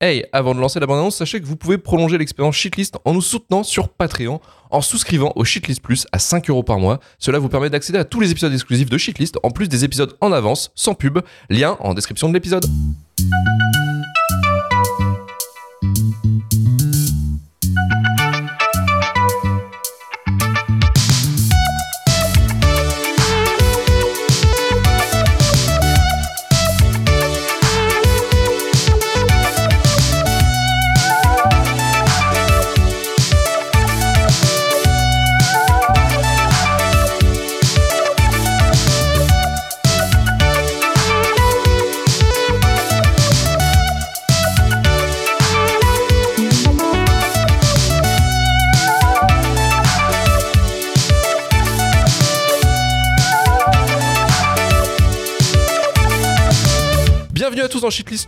Hey, avant de lancer la bande-annonce, sachez que vous pouvez prolonger l'expérience Shitlist en nous soutenant sur Patreon en souscrivant au Shitlist Plus à 5 euros par mois. Cela vous permet d'accéder à tous les épisodes exclusifs de Shitlist en plus des épisodes en avance, sans pub. Lien en description de l'épisode.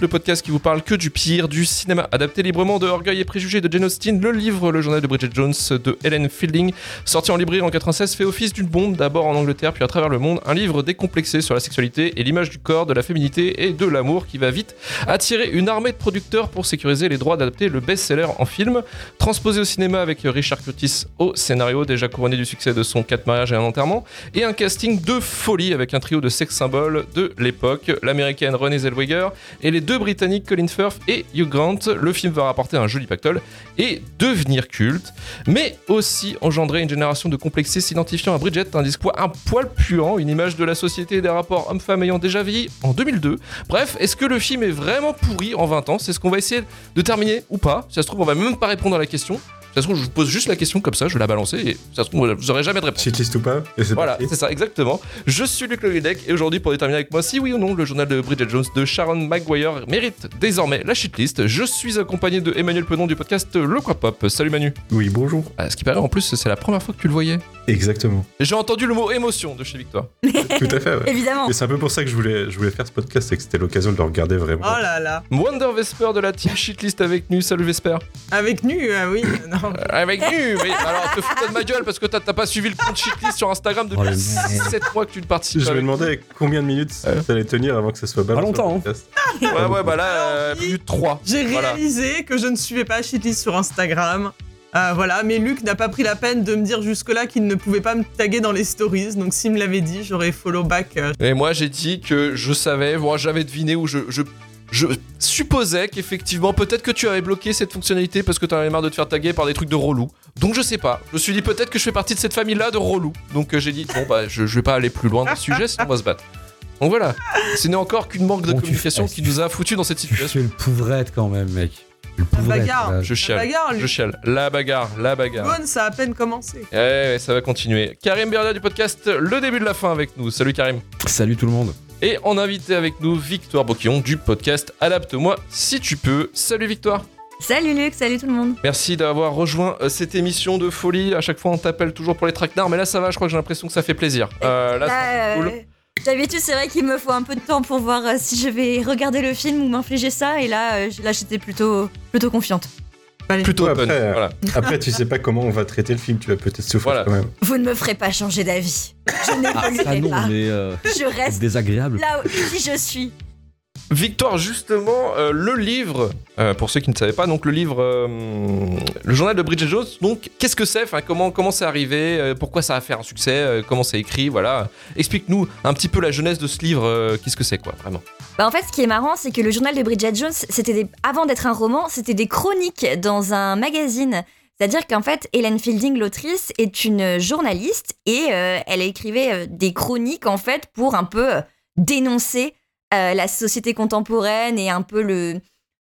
Le podcast qui vous parle que du pire du cinéma, adapté librement de Orgueil et Préjugés de Jane Austen, le livre Le journal de Bridget Jones de Helen Fielding, sorti en librairie en 96, fait office d'une bombe d'abord en Angleterre puis à travers le monde, un livre décomplexé sur la sexualité et l'image du corps, de la féminité et de l'amour qui va vite attirer une armée de producteurs pour sécuriser les droits d'adapter le best-seller en film, transposé au cinéma avec Richard Curtis au scénario déjà couronné du succès de son 4 mariages et un enterrement, et un casting de folie avec un trio de sex symboles de l'époque, l'américaine Renée Zellweger et les deux britanniques Colin Firth et Hugh Grant. Le film va rapporter un joli pactole et devenir culte, mais aussi engendrer une génération de complexés s'identifiant à Bridget, un discours un poil puant, une image de la société et des rapports hommes-femmes ayant déjà vieilli en 2002. Bref, est-ce que le film est vraiment pourri en 20 ans? C'est ce qu'on va essayer de terminer ou pas. Si ça se trouve, on va même pas répondre à la question. Ça se trouve, je vous pose juste la question comme ça, je vais la balancer et ça se trouve, vous aurez jamais de réponse. Shitlist ou pas et c'est Voilà, parti. c'est ça, exactement. Je suis Luc Leguedec et aujourd'hui, pour déterminer avec moi si oui ou non le journal de Bridget Jones de Sharon Maguire mérite désormais la shitlist, je suis accompagné de Emmanuel Penon du podcast Le Quoi Pop. Salut Manu. Oui, bonjour. Ah, ce qui paraît en plus, c'est la première fois que tu le voyais. Exactement. Et J'ai entendu le mot émotion de chez Victoire. Tout à fait, ouais. Évidemment. Et c'est un peu pour ça que je voulais, je voulais faire ce podcast, c'est que c'était l'occasion de le regarder vraiment. Oh là là. Wonder Vesper de la team shitlist avec nous. Salut Vesper. Avec nu, ah oui. Non. Avec nous, mais alors te fous de ma gueule parce que t'as pas suivi le compte shitlist sur Instagram depuis Oh, le 7 mois que tu ne participes je pas me avec nous. demandais combien de minutes ça allait tenir avant que ça soit balancé. longtemps, sur le podcast. Ouais, ouais, bah là, euh, Alors, plus de 3. J'ai Voilà. réalisé que je ne suivais pas Shitlist sur Instagram. Euh, voilà, mais Luc n'a pas pris la peine de me dire jusque-là qu'il ne pouvait pas me taguer dans les stories. Donc s'il me l'avait dit, j'aurais follow back. euh, Et moi, j'ai dit que je savais, moi, j'avais deviné ou je, je, je supposais qu'effectivement, peut-être que tu avais bloqué cette fonctionnalité parce que t'en avais marre de te faire taguer par des trucs de relou. Donc, je sais pas. Je me suis dit peut-être que je fais partie de cette famille-là de relou. Donc, euh, j'ai dit, bon, bah, je, je vais pas aller plus loin dans le sujet, sinon on va se battre. Donc voilà, ce n'est encore qu'une manque de Bon, tu communication qui nous a foutu dans cette Tu situation. fais le pauvrette quand même, mec. Le La pauvrette. bagarre. là. Je La chiale, bagarre, je chiale. La bagarre, la bagarre. Bonne, ça a à peine commencé. Eh ouais, ça va continuer. Karim Berda du podcast Le début de la fin avec nous. Salut Karim. Salut tout le monde. Et en invité avec nous Victoire Boquillon du podcast Adapte-moi si tu peux. Salut Victoire. Salut Luc, salut tout le monde. Merci d'avoir rejoint euh, cette émission de folie. À chaque fois, on t'appelle toujours pour les traquenards, mais là, ça va. Je crois que j'ai l'impression que ça fait plaisir. Euh, là, c'est Là, cool. euh, D'habitude, c'est vrai qu'il me faut un peu de temps pour voir euh, si je vais regarder le film ou m'infliger ça. Et là, là j'étais plutôt, plutôt confiante. Plutôt open. après, euh, Voilà. Après, tu sais pas comment on va traiter le film, tu vas peut-être souffrir Voilà. quand même. Vous ne me ferez pas changer d'avis. Je Ah, n'évoluerai non, pas. mais euh, Je reste désagréable. là où qui je suis. Victoire, justement, euh, le livre, euh, pour ceux qui ne savaient pas, donc le livre, euh, le journal de Bridget Jones, donc qu'est-ce que c'est comment comment c'est arrivé Pourquoi ça a fait un succès Comment c'est écrit Voilà. Explique-nous un petit peu la jeunesse de ce livre. qu'est-ce que c'est, quoi, vraiment Bah, en fait, ce qui est marrant, c'est que le journal de Bridget Jones, c'était avant d'être un roman, c'était des chroniques dans un magazine. C'est-à-dire qu'en fait, Helen Fielding, l'autrice, est une journaliste et elle écrivait des chroniques en fait pour un peu dénoncer euh, la société contemporaine et un peu le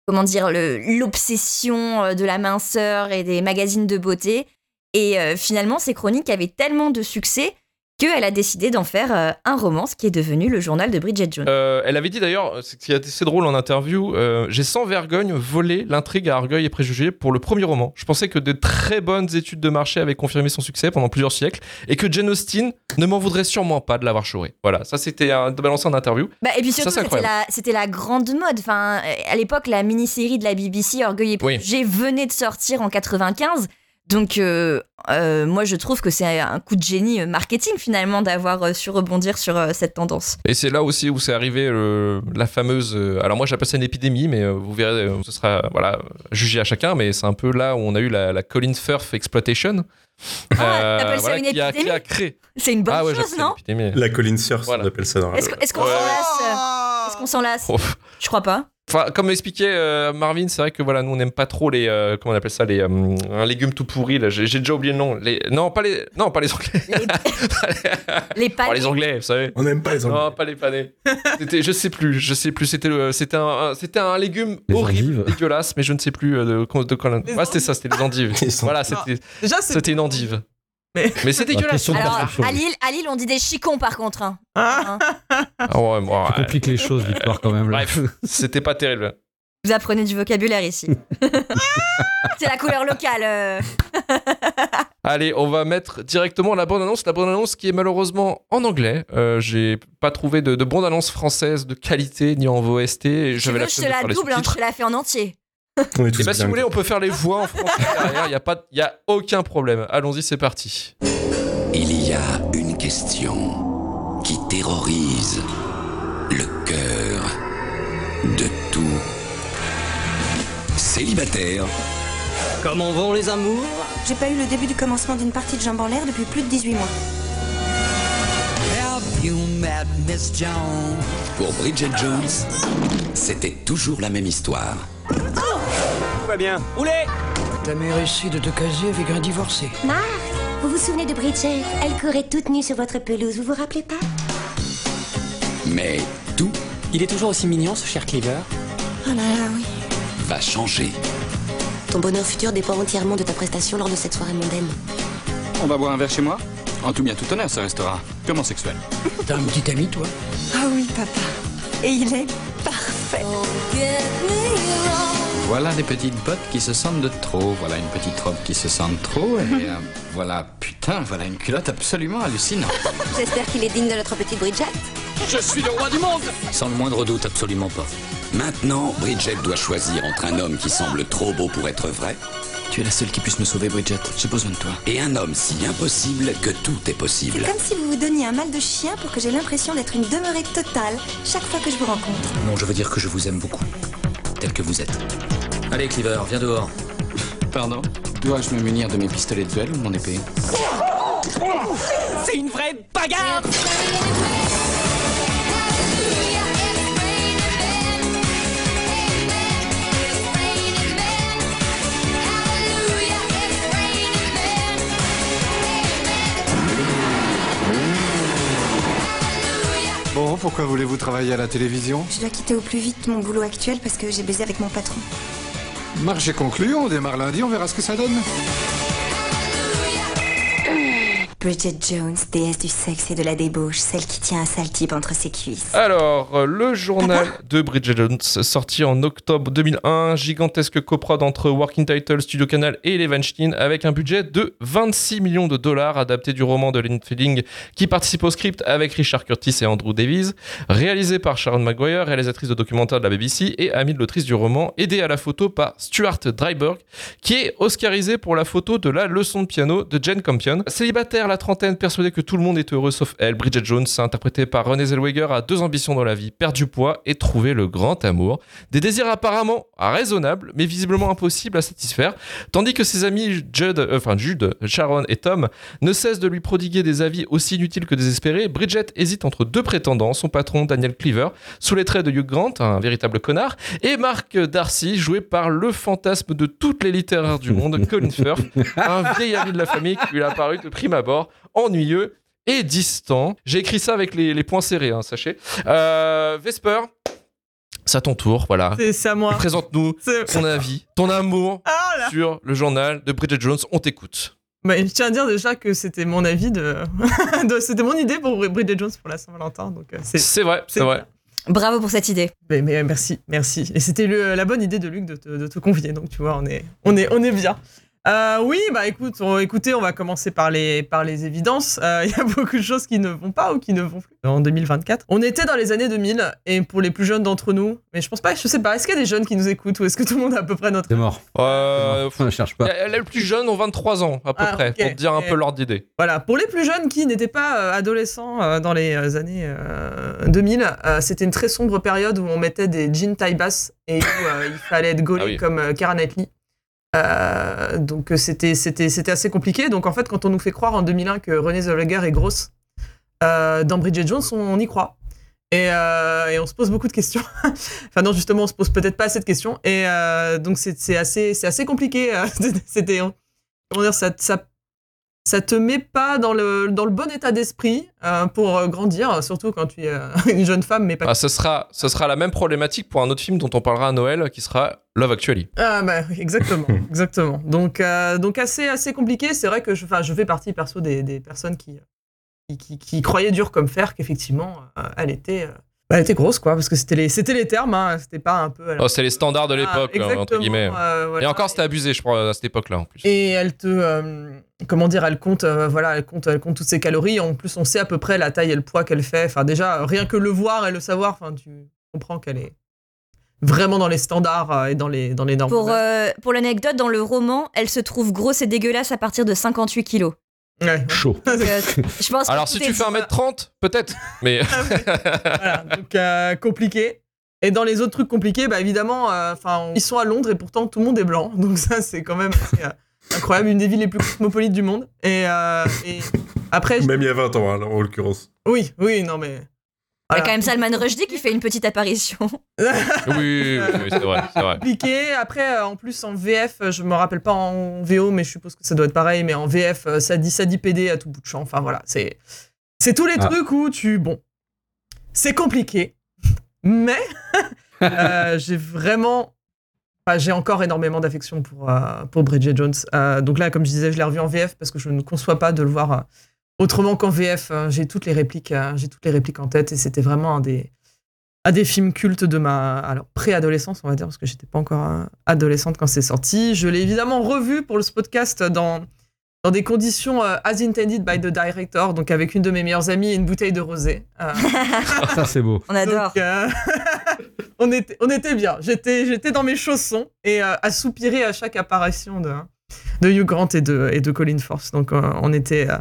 comment dire l'obsession euh, de la minceur et des magazines de beauté. Et euh, finalement, ces chroniques avaient tellement de succès qu'elle a décidé d'en faire euh, un roman, ce qui est devenu le journal de Bridget Jones. Euh, Elle avait dit d'ailleurs, ce qui est assez drôle en interview, euh, j'ai sans vergogne volé l'intrigue à Orgueil et Préjugés pour le premier roman. Je pensais que de très bonnes études de marché avaient confirmé son succès pendant plusieurs siècles et que Jane Austen ne m'en voudrait sûrement pas de l'avoir chouré. Voilà, ça c'était balancer en interview. Bah, et puis surtout, c'était la, grande mode. Enfin, euh, à l'époque, la mini-série de la BBC, Orgueil et Oui. Préjugés, venait de sortir en 95. Donc, euh, euh, moi, je trouve que c'est un coup de génie euh, marketing finalement d'avoir euh, su rebondir sur euh, cette tendance. Et c'est là aussi où c'est arrivé euh, la fameuse. euh, alors moi j'appelle ça une épidémie, mais euh, vous verrez, euh, ce sera voilà jugé à chacun. Mais c'est un peu là où on a eu la, la Colin Firth exploitation. Ah, t'appelles ça une qui a, qui épidémie a créé. C'est une bonne ah ouais, chose, non. La Surf, Voilà. on appelle ça dans la. Est-ce qu'on s'en lasse? Est-ce qu'on s'en lasse? Oh. Je crois pas. Enfin, comme expliquait euh, Marvin, c'est vrai que voilà, nous on n'aime pas trop les euh, comment on appelle ça les euh, un légume tout pourri. là. J'ai déjà oublié le nom. Les non pas les non pas les anglais. Les, les Oh, panais. les anglais, vous savez. On n'aime pas les Anglais. Non, pas les panés. C'était, je sais plus, je sais plus. C'était, le- c'était un, un- c'était un légume Les horrible, endives. dégueulasse, mais je ne sais plus euh, de, de, quoi. Les Ouais, c'était ça, c'était les endives. Les voilà, c'était, c'était une endive. Mais- Mais c'est dégueulasse. question de Alors, à Lille, à Lille, on dit des chicons par contre. hein. Ah, Hein. Ah ouais, bon, Ça ouais. complique les choses, Victoire, quand même. Là. Bref, c'était pas terrible. Vous apprenez du vocabulaire ici. c'est la couleur locale. euh. Allez, on va mettre directement la bande-annonce. La bande-annonce qui est malheureusement en anglais. Euh, j'ai pas trouvé de, de bande-annonce française de qualité ni en VOST. Et Tu j'avais veux, la je te la double, hein, je te la fais en entier. On est tous Et bah, si bien vous voulez, on peut faire les voix en français derrière. Il y a pas, il y a aucun problème. Allons-y, c'est parti. Il y a une question qui terrorise le cœur de tout célibataire. Comment vont les amours? J'ai pas eu le début du commencement d'une partie de jambes en l'air depuis plus de 18 mois. Pour Bridget Jones, c'était toujours la même histoire. Tout va bien. Roulez T'as même réussi de te caser avec un divorcé. Marc, vous vous souvenez de Bridget? Elle courait toute nue sur votre pelouse, vous vous rappelez pas? Mais tout Il est toujours aussi mignon, ce cher Cleaver. Oh là là, oui. va changer. Ton bonheur futur dépend entièrement de ta prestation lors de cette soirée mondaine. On va boire un verre chez moi? En tout bien tout honneur, ce restera purement sexuel. T'as un petit ami, toi? Ah oui, papa. Et il est parfait. Voilà des petites bottes qui se sentent de trop. Voilà une petite robe qui se sent de trop. Et euh, voilà, putain, voilà une culotte absolument hallucinante. J'espère qu'il est digne de notre petite Bridget. Je suis le roi du monde Sans le moindre doute, absolument pas. Maintenant, Bridget doit choisir entre un homme qui semble trop beau pour être vrai Tu es la seule qui puisse me sauver, Bridget. J'ai besoin de toi. et un homme si impossible que tout est possible. Comme si vous vous donniez un mal de chien pour que j'ai l'impression d'être une demeurée totale chaque fois que je vous rencontre. Non, je veux dire que je vous aime beaucoup. Tel que vous êtes. Allez, Cleaver, viens dehors. Pardon Dois-je me munir de mes pistolets de duel ou de mon épée? C'est une vraie bagarre pourquoi voulez-vous travailler à la télévision Je dois quitter au plus vite mon boulot actuel parce que j'ai baisé avec mon patron. Marché conclu, on démarre lundi, on verra ce que ça donne. Bridget Jones, déesse du sexe et de la débauche, celle qui tient un sale type entre ses cuisses. Alors, euh, le journal de Bridget Jones, sorti en octobre 2001, gigantesque coprod entre Working Title, Studio Canal et les Weinstein, avec un budget de 26 millions de dollars, adapté du roman de Lynn Fielding, qui participe au script avec Richard Curtis et Andrew Davies, réalisé par Sharon Maguire, réalisatrice de documentaire de la BBC et amie de l'autrice du roman, aidée à la photo par Stuart Dryburgh, qui est oscarisé pour la photo de la leçon de piano de Jane Campion. Célibataire la trentaine, persuadée que tout le monde est heureux sauf elle, Bridget Jones, interprétée par Renée Zellweger, a deux ambitions dans la vie, perdre du poids et trouver le grand amour. Des désirs apparemment raisonnables, mais visiblement impossibles à satisfaire, tandis que ses amis Judd, euh, enfin Jude, Sharon et Tom ne cessent de lui prodiguer des avis aussi inutiles que désespérés, Bridget hésite entre deux prétendants, son patron Daniel Cleaver, sous les traits de Hugh Grant, un véritable connard, et Mark Darcy, joué par le fantasme de toutes les littéraires du monde, Colin Firth, un vieil ami de la famille qui lui a apparu de prime abord ennuyeux et distant. J'ai écrit ça avec les, les points serrés, hein, sachez. Euh, Vesper, c'est à ton tour, voilà. C'est à moi. Présente-nous ton avis, ton amour Ah là sur le journal de Bridget Jones. On t'écoute. Bah, Je tiens à dire déjà que c'était mon avis de. de- c'était mon idée pour Bridget Jones pour la Saint-Valentin. Donc euh, c'est. Vrai, c'est vrai. Bravo pour cette idée. Mais, mais merci, merci. Et c'était la bonne idée de Luc de te, de te convier. Donc tu vois, on est, on est, on est bien. Euh, oui, bah écoute, on- écoutez, on va commencer par les, par les évidences. Euh, Il y a beaucoup de choses qui ne vont pas ou qui ne vont plus en 2024. On était dans les années 2000, et pour les plus jeunes d'entre nous, mais je pense pas, je sais pas, est-ce qu'il y a des jeunes qui nous écoutent ou est-ce que tout le monde a à peu près notre C'est mort. Euh, On ne cherche pas. les plus jeunes ont 23 ans, à peu Ah, près, pour te dire un Et- peu l'ordre d'idée. Voilà, pour les plus jeunes qui n'étaient pas euh, adolescents euh, dans les euh, années euh, 2000, euh, c'était une très sombre période où on mettait des jeans taille basse et où euh, il fallait être gaulé Ah oui. comme euh, Keira Knightley. Euh, donc euh, c'était assez compliqué. Donc en fait, quand on nous fait croire en 2001 que Renée Zellweger est grosse euh, dans Bridget Jones, on, on y croit. Et, et on se pose beaucoup de questions. enfin non, justement, on se pose peut-être pas assez de questions. Et donc c'est assez assez compliqué. C'était ça ça te met pas dans le, dans le bon état d'esprit euh, pour euh, grandir, surtout quand tu es euh, une jeune femme, mais pas Ah, ce, sera, ce sera la même problématique pour un autre film dont on parlera à Noël, qui sera Love Actually. Ah bah exactement, exactement. Donc, euh, donc assez, assez compliqué. C'est vrai que je, fais partie perso des, des personnes qui, qui, qui, qui croyaient dur comme fer qu'effectivement euh, elle était, euh, bah, elle était grosse quoi, parce que c'était les, c'était les termes, hein, c'était pas un peu. Oh, c'est les standards de Ah, l'époque, entre guillemets. euh, voilà. Et encore, c'était abusé, je crois, à cette époque-là, en plus. Et elle te, euh, comment dire, elle compte, euh, voilà, elle compte, elle compte toutes ses calories. En plus, on sait à peu près la taille et le poids qu'elle fait. Enfin, déjà, rien que le voir et le savoir, enfin, tu comprends qu'elle est vraiment dans les standards et dans les, dans les normes. Pour, euh, pour l'anecdote, dans le roman, elle se trouve grosse et dégueulasse à partir de 58 kilos. Ouais. Chaud. Je pense Alors, si tu fais dit. 1m30, peut-être, mais. voilà, donc euh, compliqué. Et dans les autres trucs compliqués, bah évidemment, euh, enfin, ils sont à Londres et pourtant tout le monde est blanc. Donc ça, c'est quand même assez, euh, incroyable, une des villes les plus cosmopolites du monde. Et, euh, et après, Même il y a 20 ans, hein, en l'occurrence. oui, oui, non mais. Il y a quand même Salman Rushdie qui fait une petite apparition. oui, oui, oui, oui, c'est vrai, c'est vrai. compliqué. Après, euh, en plus, en VF, euh, je me rappelle pas en VO, mais je suppose que ça doit être pareil. Mais en VF, euh, ça dit, ça dit PD à tout bout de champ. Enfin voilà, c'est, c'est tous les Ah. trucs où tu, bon, c'est compliqué, mais euh, j'ai vraiment, enfin, j'ai encore énormément d'affection pour euh, pour Bridget Jones. Euh, donc là, comme je disais, je l'ai revu en VF parce que je ne conçois pas de le voir euh, autrement qu'en VF. Euh, j'ai toutes les répliques, euh, j'ai toutes les répliques en tête et c'était vraiment un des à des films cultes de ma alors préadolescence on va dire parce que j'étais pas encore euh, adolescente quand c'est sorti je l'ai évidemment revu pour le podcast dans dans des conditions euh, as intended by the director donc avec une de mes meilleures amies et une bouteille de rosé Euh, Ça, c'est beau. On adore. donc, euh, on était on était bien j'étais j'étais dans mes chaussons et euh, à soupirer à chaque apparition de de Hugh Grant et de et de Colin Force donc euh, on était euh,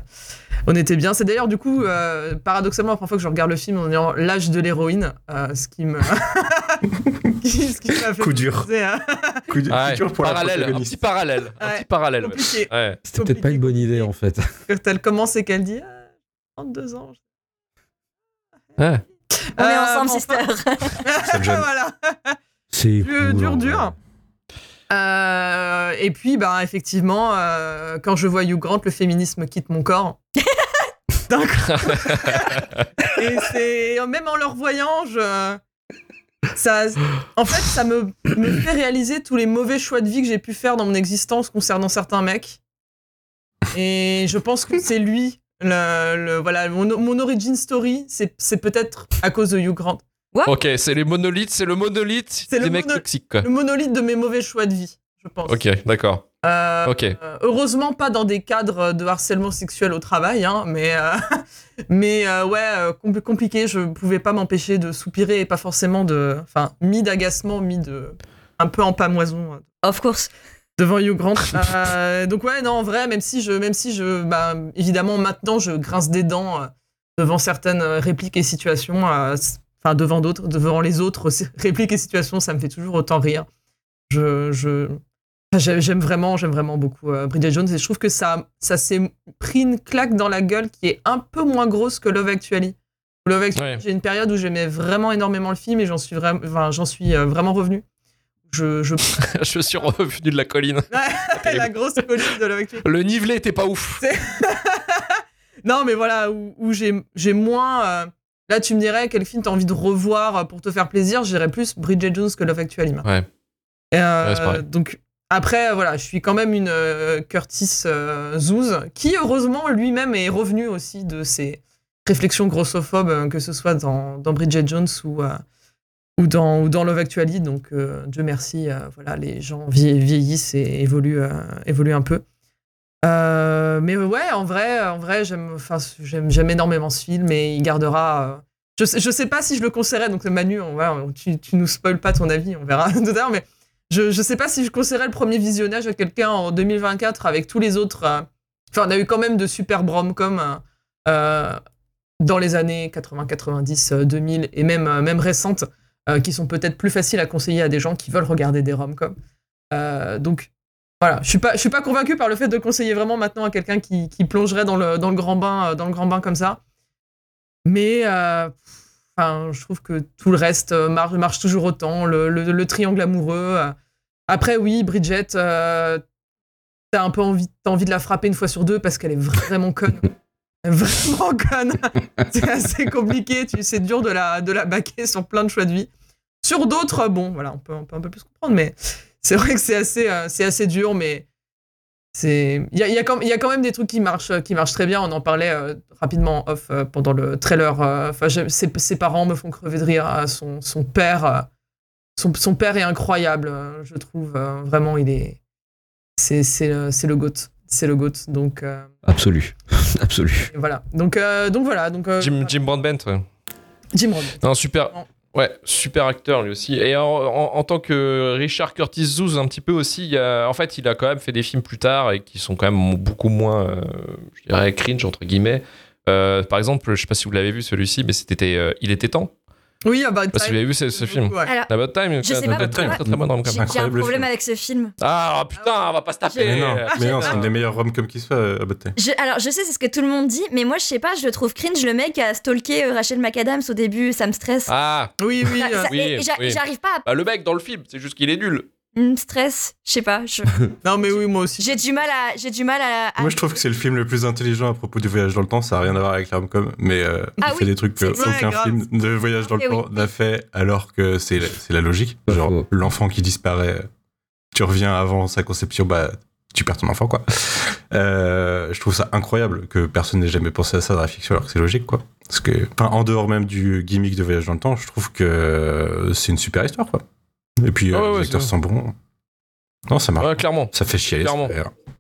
on était bien. C'est d'ailleurs, du coup, euh, paradoxalement, la première fois que je regarde le film en ayant l'âge de l'héroïne, euh, ce qui me. ce qui m'a fait Coup dur. penser à- Coup, de- Ouais, coup dur pour la parallèle, un protagoniste. petit parallèle. Un Ouais, petit parallèle. ouais. C'était peut-être pas une bonne idée, en fait. Quand elle commence et qu'elle dit ah, 32 ans. Ouais. On est Euh, ensemble, bon, sister. Voilà. C'est Dur, dur. Euh, et puis, bah, effectivement, euh, quand je vois Hugh Grant, le féminisme quitte mon corps. D'un et c'est même en le revoyant, je. Ça, en fait, ça me, me fait réaliser tous les mauvais choix de vie que j'ai pu faire dans mon existence concernant certains mecs. Et je pense que c'est lui, le, le- voilà, mon, mon origin story, c'est c'est peut-être à cause de Hugh Grant. Ok, c'est les monolithes, c'est le monolithe C'est des le mecs mono- toxiques, quoi. Le monolithe de mes mauvais choix de vie, je pense. Ok, d'accord. Euh, Ok. euh, heureusement pas dans des cadres de harcèlement sexuel au travail, hein, mais euh, mais euh, ouais compl- compliqué. Je pouvais pas m'empêcher de soupirer et pas forcément de, enfin mi d'agacement, mi de un peu en pamoison Of course. devant Hugh Grant. Euh, donc ouais non en vrai même si je même si je bah, évidemment maintenant je grince des dents euh, devant certaines répliques et situations, euh, enfin devant d'autres devant les autres répliques et situations, ça me fait toujours autant rire. Je je J'ai- J'aime vraiment, j'aime vraiment beaucoup euh, Bridget Jones et je trouve que ça, ça s'est pris une claque dans la gueule qui est un peu moins grosse que Love Actually. Love Actually, Ouais. j'ai une période où j'aimais vraiment énormément le film et j'en suis vraiment, enfin, j'en suis euh, vraiment revenu. Je, je... je suis revenu de la colline. la grosse colline de Love Actually. Le nivelet était pas ouf. Non, mais voilà, où, où j'ai j'ai moins. euh, Là, tu me dirais quel film t'as envie de revoir pour te faire plaisir. J'irais plus Bridget Jones que Love Actually. moi. Ouais. Et, euh, Ouais, donc après, voilà, je suis quand même une euh, Curtis euh, Zouz qui heureusement lui-même est revenu aussi de ses réflexions grossophobes, euh, que ce soit dans, dans Bridget Jones ou, ou dans, ou dans Love Actually. Donc, euh, Dieu merci, euh, voilà, les gens vie- vieillissent et évoluent, euh, évoluent un peu. Euh, mais ouais, en vrai, en vrai j'aime énormément ce film et il gardera. euh, je, sais, je sais pas si je le conseillerais, donc Manu, tu, tu nous spoil pas ton avis, on verra tout à l'heure, mais je, je sais pas si je conseillerais le premier visionnage à quelqu'un en 2024 avec tous les autres. euh, Enfin, on a eu quand même de super rom-com euh, euh, dans les années 80, 90, euh, 2000 et même, même récentes qui sont peut-être plus faciles à conseiller à des gens qui veulent regarder des rom-com. Euh, donc voilà, je suis pas, je suis pas convaincu par le fait de conseiller vraiment maintenant à quelqu'un qui, plongerait dans le, dans le grand bain, euh, dans le grand bain comme ça. Mais euh, je trouve que tout le reste euh, marche, toujours autant. Le, le- le triangle amoureux. Après, oui, Bridget, euh, t'as un peu envie, t'as envie de la frapper une fois sur deux parce qu'elle est vraiment conne. Vraiment conne. C'est assez compliqué. C'est dur de la, de la baquer sur plein de choix de vie. Sur d'autres, bon, voilà, on peut, on peut un peu plus comprendre, mais c'est vrai que c'est assez, euh, c'est assez dur, mais c'est, il y a, il y, a quand- il y a quand même des trucs qui marchent, qui marchent très bien. On en parlait euh, rapidement en off euh, pendant le trailer. euh, Enfin, ses, ses parents me font crever de rire. euh, Son, son père, euh, son, son père est incroyable, euh, je trouve. euh, vraiment, il est, c'est, c'est, le- c'est le goat, c'est le goat. Donc euh, Absolu. Absolu. et voilà. Donc, euh, donc voilà. Donc euh, Jim, Jim Broadbent, ouais. Jim Rohn. Non, super. Ouais, super acteur lui aussi. Et en, en- tant que Richard Curtis Zouz, un petit peu aussi, il a- en fait, il a quand même fait des films plus tard et qui sont quand même beaucoup moins, euh, je dirais, cringe, entre guillemets. Euh, par exemple, je sais pas si vous l'avez vu celui-ci, mais c'était euh, Il était temps. Oui, About Je sais pas si vous avez vu ce, ce film. Ouais. Alors, About Time, je sais pas pourquoi, très, très bonne rom-com. J'ai un problème film. avec ce film. Ah putain, on va pas se taper. Mais non, mais non, Ah, c'est une des meilleures rom-com qui se fait euh, à Bataille. Je- alors, je sais, c'est ce que tout le monde dit, mais moi, je sais pas, je le trouve cringe. Le mec a stalké euh, Rachel McAdams au début, ça me stresse. Ah, Oui, oui. Ça- euh, ça- oui, et- et j'a- oui. J'arrive pas à. bah, le mec dans le film, c'est juste qu'il est nul. Me stresse, je sais pas. je- Non, mais oui, moi aussi. J'ai du mal à. J'ai du mal à. à- Moi, je trouve que c'est le film le plus intelligent à propos du voyage dans le temps. Ça n'a rien à voir avec la rom-com, mais euh, Ah il oui, fait des trucs que c'est- ouais, aucun grave. film de voyage dans le Eh oui. temps n'a fait, alors que c'est c'est la logique. Genre, l'enfant qui disparaît, tu reviens avant sa conception, bah, tu perds ton enfant, quoi. Euh, je trouve ça incroyable que personne n'ait jamais pensé à ça dans la fiction, alors que c'est logique, quoi. Parce que, enfin, en dehors même du gimmick de voyage dans le temps, je trouve que c'est une super histoire, quoi. Et puis, Ah euh, ouais, ouais, les acteurs sont bons. Non, ça marche. Ouais, clairement. Ça fait chier. Clairement.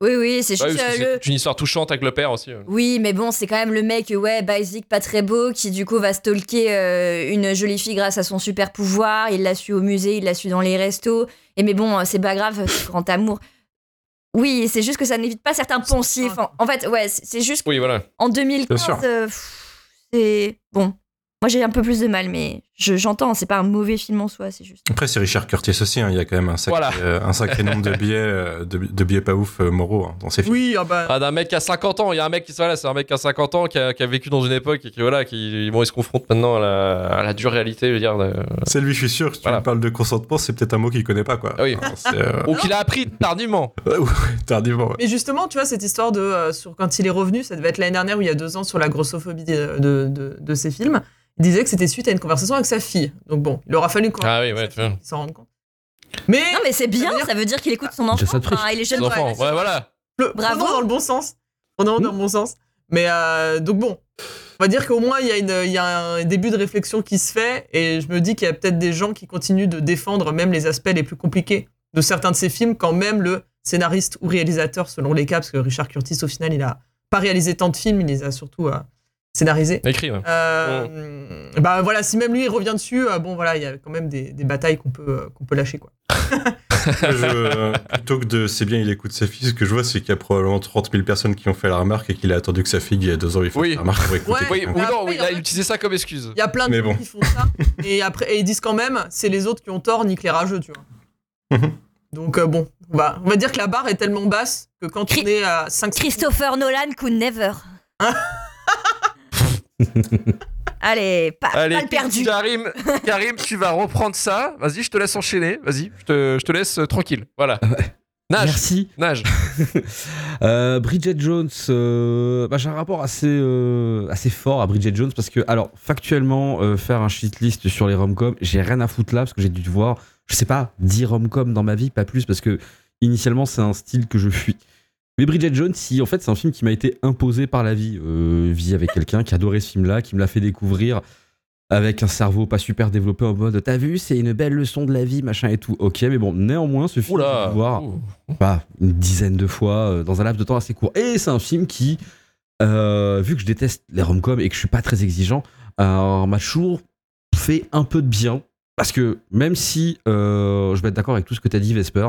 Oui, oui, c'est Ouais, juste euh, le. c'est une histoire touchante avec le père aussi. euh. Oui, mais bon, c'est quand même le mec, ouais, basique, pas très beau, qui du coup va stalker euh, une jolie fille grâce à son super pouvoir. Il l'a su au musée, il l'a su dans les restos. Et mais bon, c'est pas grave, c'est grand amour. Oui, c'est juste que ça n'évite pas certains poncifs. En, en fait, ouais, c'est juste Oui, voilà. qu'en Bien 2015, sûr. euh, c'est. Bon. Moi, j'ai un peu plus de mal, mais je- j'entends, c'est pas un mauvais film en soi, c'est juste. Après, c'est Richard Curtis aussi. hein. Il y a quand même un sacré, Voilà. euh, un sacré nombre de billets, euh, de, de billets pas ouf euh, moraux hein, dans ces films. Oui, ah bah. Ah, d'un mec qui a 50 ans, il y a un mec qui voilà, c'est un mec qui a 50 ans qui a, qui a vécu dans une époque et qui voilà, qui bon, il se confronte maintenant à la, à la dure réalité, je veux dire. de- C'est lui, je suis sûr. Si tu Voilà. lui parles de consentement, c'est peut-être un mot qu'il connaît pas, quoi. Ah oui. Enfin, c'est, euh, Ou qu'il a appris tardivement. tardivement. ouais. Mais justement, tu vois, cette histoire de. euh, sur, quand il est revenu, ça devait être l'année dernière ou il y a deux ans sur la grossophobie de, de, de, de ses films. Disait que c'était suite à une conversation avec sa fille. Donc bon, il aura fallu qu'on Ah oui, ouais, s'en rende compte. Mais. Non, mais c'est bien, veut dire- ça veut dire qu'il écoute son Déjà, enfant. ça Enfin, il est jeune. Les Ouais, voilà. Le, Bravo. dans le bon sens. Prenons dans le bon sens. Mais euh, donc bon, on va dire qu'au moins il y, a une- il y a un début de réflexion qui se fait et je me dis qu'il y a peut-être des gens qui continuent de défendre même les aspects les plus compliqués de certains de ces films quand même le scénariste ou réalisateur selon les cas parce que Richard Curtis au final il a pas réalisé tant de films, il les a surtout euh, scénarisés. Écrit, ouais. Euh, Bah voilà, si même lui il revient dessus, euh, bon voilà, il y a quand même des, des batailles qu'on peut, euh, qu'on peut lâcher quoi. Je- euh, plutôt que de c'est bien, il écoute sa fille, ce que je vois, c'est qu'il y a probablement 30 000 personnes qui ont fait la remarque et qu'il a attendu que sa fille, il y a deux ans, il fasse Oui. la remarque pour écouter. Ouais. Ou non, oui, il a utilisé ça comme excuse. Il y a plein de gens bon. qui font ça et après et ils disent quand même c'est les autres qui ont tort, nique les rageux, tu vois. Mhm. Donc euh, bon, on va, on va dire que la barre est tellement basse que quand Chri- on est à 5 Christopher Nolan could never. Allez, pas, Allez, pas le perdu. Karim, Karim, tu vas reprendre ça. Vas-y, je te laisse enchaîner. Vas-y, je te, je te laisse euh, tranquille. Voilà. Nage, Merci. nage. Euh, Bridget Jones, euh, bah, j'ai un rapport assez, euh, assez fort à Bridget Jones parce que, alors, factuellement, euh, faire un shitlist sur les rom-coms, j'ai rien à foutre là parce que j'ai dû voir, je sais pas, 10 rom-coms dans ma vie, pas plus, parce que initialement, c'est un style que je fuis. Mais Bridget Jones, si, en fait, c'est un film qui m'a été imposé par la vie. Euh, vie avec quelqu'un qui adorait ce film-là, qui me l'a fait découvrir avec un cerveau pas super développé en mode t'as vu c'est une belle leçon de la vie machin et tout ok mais bon néanmoins ce film Oula. voir pas une dizaine de fois euh, dans un laps de temps assez court et c'est un film qui euh, vu que je déteste les rom-coms et que je suis pas très exigeant euh, m'a toujours fait un peu de bien parce que même si euh, je vais être d'accord avec tout ce que t'as dit Vesper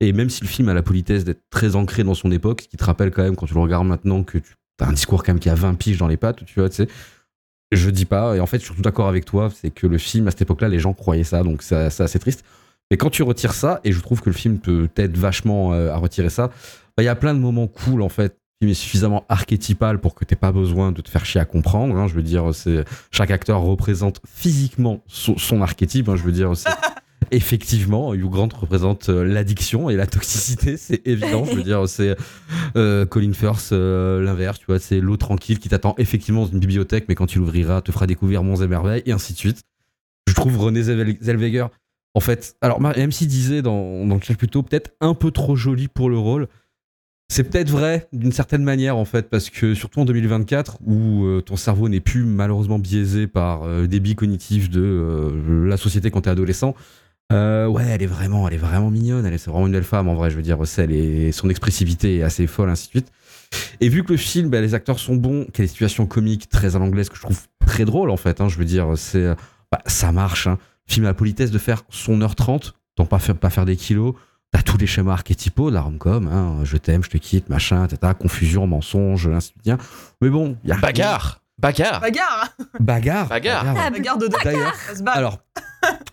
et même si le film a la politesse d'être très ancré dans son époque ce qui te rappelle quand même quand tu le regardes maintenant que tu as un discours quand même qui a 20 piges dans les pattes tu vois tu sais je dis pas, et en fait, je suis tout d'accord avec toi, c'est que le film, à cette époque-là, les gens croyaient ça, donc c'est assez triste. Mais quand tu retires ça, et je trouve que le film peut t'aider vachement euh, à retirer ça, bah, il y a plein de moments cool, en fait. Le film suffisamment archétypal pour que t'aies pas besoin de te faire chier à comprendre. hein. je veux dire, chaque acteur représente physiquement son, son archétype. hein. je veux dire, c'est effectivement, Hugh Grant représente euh, l'addiction et la toxicité, c'est évident. Je veux dire, c'est euh, Colin Firth, euh, l'inverse, tu vois, c'est l'eau tranquille qui t'attend effectivement dans une bibliothèque, mais quand tu l'ouvriras, te fera découvrir monts et merveilles, et ainsi de suite. Je trouve René Zell- Zellweger, en fait, alors MC disait dans, dans le chat peut-être un peu trop joli pour le rôle. C'est peut-être vrai d'une certaine manière en fait, parce que surtout en 2024 où ton cerveau n'est plus malheureusement biaisé par le débit cognitif de la société quand t'es adolescent. Euh, ouais, elle est vraiment, elle est vraiment mignonne. Elle est c'est vraiment une belle femme en vrai. Je veux dire, c'est- elle est, son expressivité est assez folle, ainsi de suite. Et vu que le film, bah, les acteurs sont bons, qu'il y a des situations comiques très à l'anglaise que je trouve très drôles en fait. hein, je veux dire, c'est, bah, ça marche. Hein. Film a la politesse de faire son heure 30, donc pas faire, pas faire des kilos. T'as tous les schémas archétypaux de la rom-com, hein, je t'aime, je te quitte, machin, tata, confusion, mensonge, ainsi de suite. Mais bon, il y a Bagarre Bagarre Bagarre Bagarre. Bagarre. Ah, Bagarre de deux. D'ailleurs, alors,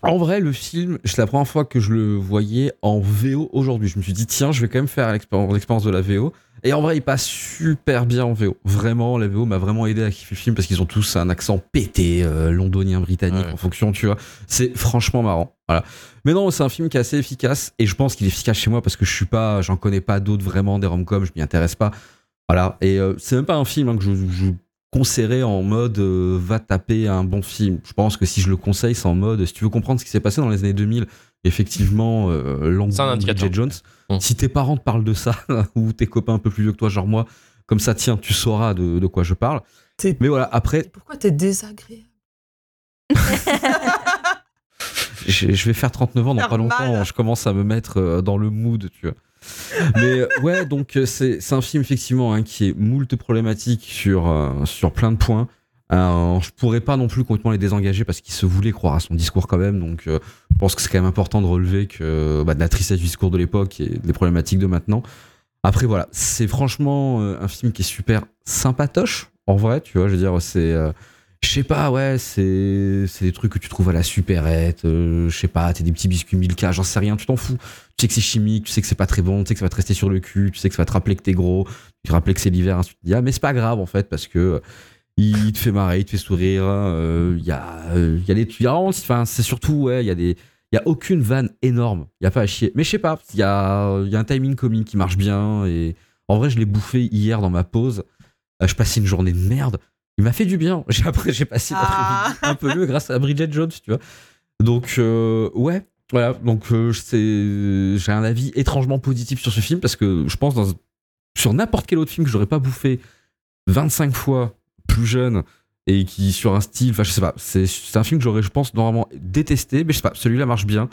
en vrai, le film, c'est la première fois que je le voyais en VO aujourd'hui. Je me suis dit, tiens, je vais quand même faire l'expérience l'expérience de la VO. Et en vrai, il passe super bien en VO. Vraiment, la VO m'a vraiment aidé à kiffer le film parce qu'ils ont tous un accent pété, euh, londonien, britannique, Ouais. en fonction, tu vois. C'est franchement marrant. Voilà. Mais non, c'est un film qui est assez efficace et je pense qu'il est efficace chez moi parce que je suis pas, j'en connais pas d'autres vraiment des rom-coms, je m'y intéresse pas. Voilà. Et euh, c'est même pas un film hein, que je, je conseillerais en mode euh, va taper un bon film. Je pense que si je le conseille, c'est en mode si tu veux comprendre ce qui s'est passé dans les années 2000, effectivement, euh, un de Jones. Mm. Si tes parents te parlent de ça ou tes copains un peu plus vieux que toi, genre moi, comme ça, tiens, tu sauras de, de quoi je parle. Mais voilà, après, Pourquoi t'es désagréable? Je, je vais faire 39 ans dans pas longtemps. Je commence à me mettre euh, dans le mood, tu vois. Mais euh, ouais, donc euh, c'est un film effectivement hein, qui est moult problématique sur, euh, sur plein de points. Euh, je pourrais pas non plus complètement les désengager parce qu'il se voulait croire à son discours quand même. Donc je pense que c'est quand même important de relever que bah, de la tristesse du discours de l'époque et des problématiques de maintenant. Après voilà, c'est franchement un film qui est super sympatoche en vrai, tu vois. Je veux dire, c'est je sais pas, ouais, c'est c'est des trucs que tu trouves à la supérette, euh, je sais pas, t'es des petits biscuits Milka, j'en sais rien, tu t'en fous. Tu sais que c'est chimique, tu sais que c'est pas très bon, tu sais que ça va te rester sur le cul, tu sais que ça va te rappeler que t'es gros, tu te rappeler que c'est l'hiver, ainsi suite. Ah, mais c'est pas grave en fait, parce que euh, il te fait marrer, il te fait sourire, il y a, euh, y a des, y a vraiment- enfin, c'est surtout, ouais, il y a des, il y a aucune vanne énorme, il y a pas à chier. Mais je sais pas, il y a, y a un timing comique qui marche bien et en vrai, je l'ai bouffé hier dans ma pause. Je passais une journée de merde. Il m'a fait du bien. J'ai après j'ai passé Ah. un peu mieux grâce à Bridget Jones, tu vois. Donc euh, ouais, voilà. Donc euh, c'est j'ai un avis étrangement positif sur ce film parce que je pense dans sur n'importe quel autre film que j'aurais pas bouffé 25 fois plus jeune et qui sur un style, enfin je sais pas, c'est c'est un film que j'aurais je pense normalement détesté, mais je sais pas, celui-là marche bien.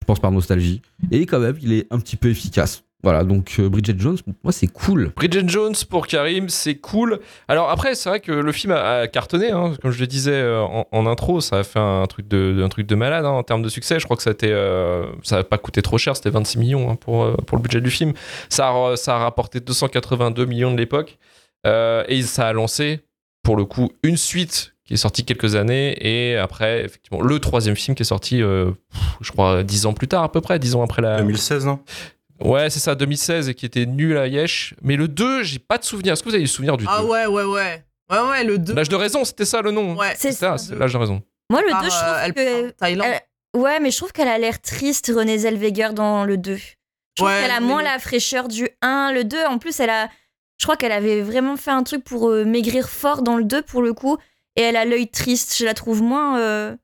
Je pense par nostalgie et quand même il est un petit peu efficace. Voilà, donc euh, Bridget Jones, moi c'est cool. Bridget Jones pour Karim, c'est cool. Alors après, c'est vrai que le film a, a cartonné, hein. comme je le disais euh, en, en intro, ça a fait un truc de, un truc de malade hein, en termes de succès. Je crois que ça a été, euh, ça n'a pas coûté trop cher, c'était 26 millions hein, pour, euh, pour le budget du film. Ça a, ça a rapporté 282 millions de l'époque Euh, et ça a lancé, pour le coup, une suite qui est sortie quelques années et après, effectivement, le troisième film qui est sorti, euh, je crois, 10 ans plus tard à peu près, 10 ans après la. 2016, non? Ouais, c'est ça, 2016 et qui était nul à Yesh. Mais le 2, j'ai pas de souvenir. Est-ce que vous avez du souvenir du 2 Ah ouais, ouais, ouais. Ouais, ouais, le 2. L'âge de raison, c'était ça le nom. Ouais. C'est ça, c'est l'âge de raison. Moi, le Par, 2, je euh, trouve elle que. Thaïlande. elle- Ouais, mais je trouve qu'elle a l'air triste, Renée Zellweger, dans le 2. Je trouve Ouais, qu'elle a moins la fraîcheur du 1. Le 2, en plus, elle a. Je crois qu'elle avait vraiment fait un truc pour euh, maigrir fort dans le 2, pour le coup. Et elle a l'œil triste. Je la trouve moins. euh,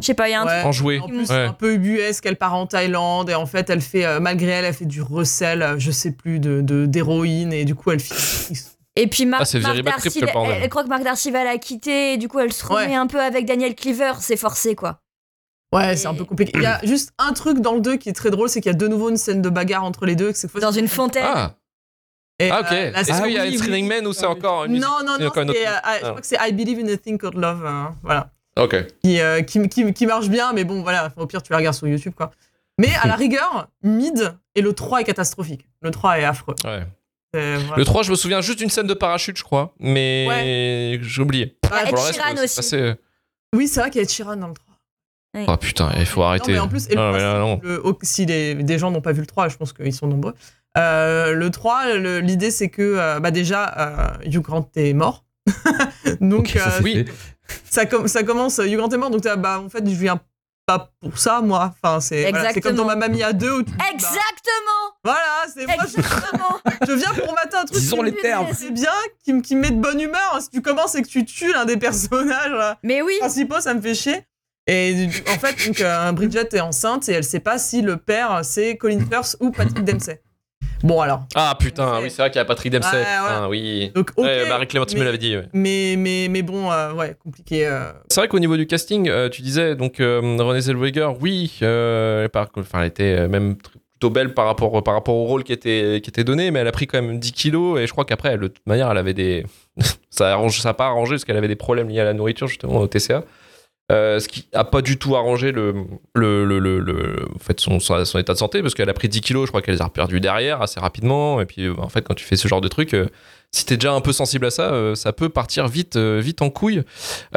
Je sais pas, il y a un Ouais. truc. Enjoué. En plus, Ouais. un peu ubuesque, elle part en Thaïlande et en fait, elle fait, euh, malgré elle, elle fait du recel, euh, je sais plus, de de- d'héroïne et du coup, elle finit Et puis Marc, Ah, c'est Marc very bad Darcy, elle, croit que Marc Darcy va la quitter, et du coup elle se remet Ouais. un peu avec Daniel Cleaver, c'est forcé quoi. Ouais, c'est un peu compliqué. Il y a juste un truc dans le 2 qui est très drôle, c'est qu'il y a de nouveau une scène de bagarre entre les deux. que cette fois, Dans une fontaine. Ah, Et, ah ok. euh, la Est-ce qu'il y a Ah, oui, oui. Man ou c'est encore une musique Non, non, non, encore une autre c'est, euh, musique ah, je Ah. crois que c'est I Believe in a Thing Called Love. voilà. Ok. Qui, euh, qui, qui, qui marche bien, mais bon, voilà, au pire, tu la regardes sur YouTube, quoi. Mais à la rigueur, mid, et le 3 est catastrophique. Le 3 est affreux. Ouais. C'est- voilà. Le 3, je me souviens juste d'une scène de parachute, je crois, mais j'ai oublié. Il y a Pour Ed le reste, aussi. passé, euh, Oui, c'est vrai qu'il y a Ed Sheeran dans le 3. Oh putain, il faut arrêter. Non, mais en plus, et le Non, mais trois, là, non. le- au- si les, des gens n'ont pas vu le 3, je pense qu'ils sont nombreux. Euh, le 3, le- l'idée c'est que euh, bah déjà, euh, Hugh Grant est mort. donc, Ok, ça, euh, oui. Ça, com- ça commence, Hugh Grant est mort, donc bah, en fait, je viens pas pour ça, moi. Enfin, c'est, voilà, comme dans ma mamie à deux où tu bah, Exactement voilà, c'est moi, je, Exactement je viens pour mater un truc Disons qui les me- termes. C'est bien, qui, me- qui me met de bonne humeur. Si tu commences et que tu tues l'un des personnages là, Mais oui principaux, ça me fait chier. Et en fait, donc, euh, Bridget est enceinte et elle sait pas si le père c'est Colin Firth ou Patrick Dempsey. Bon alors. Ah putain, oui, c'est vrai qu'il y a Patrick Dempsey. Ouais. Putain, oui. Donc ok. Ouais, Marie Clémentine me l'avait dit. ouais. Mais mais mais bon, euh, ouais, compliqué. euh. C'est vrai qu'au niveau du casting, euh, tu disais donc euh, Renée Zellweger, oui, euh, par- enfin, elle était même plutôt belle par rapport, par rapport au rôle qui était, qui était donné, mais elle a pris quand même 10 kilos et je crois qu'après, elle, de toute manière, elle avait des. ça arrange, ça a pas arrangé parce qu'elle avait des problèmes liés à la nourriture, justement, au TCA. Euh, ce qui a pas du tout arrangé le, le, le, le- le- en fait, son, son, son état de santé parce qu'elle a pris 10 kilos, je crois qu'elle les a reperdus derrière assez rapidement. Et puis, en fait, quand tu fais ce genre de truc, euh, si t'es déjà un peu sensible à ça, euh, ça peut partir vite, euh, vite en couille.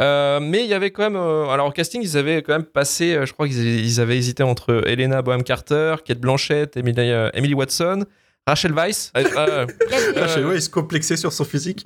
Euh, mais il y avait quand même. euh, alors, au casting, ils avaient quand même passé. euh, je crois qu'ils avaient- ils avaient hésité entre Helena Bonham Carter, Kate Blanchett, Emily, euh, Emily Watson, Rachel Weisz. Euh, euh, Rachel Weisz complexé sur son physique.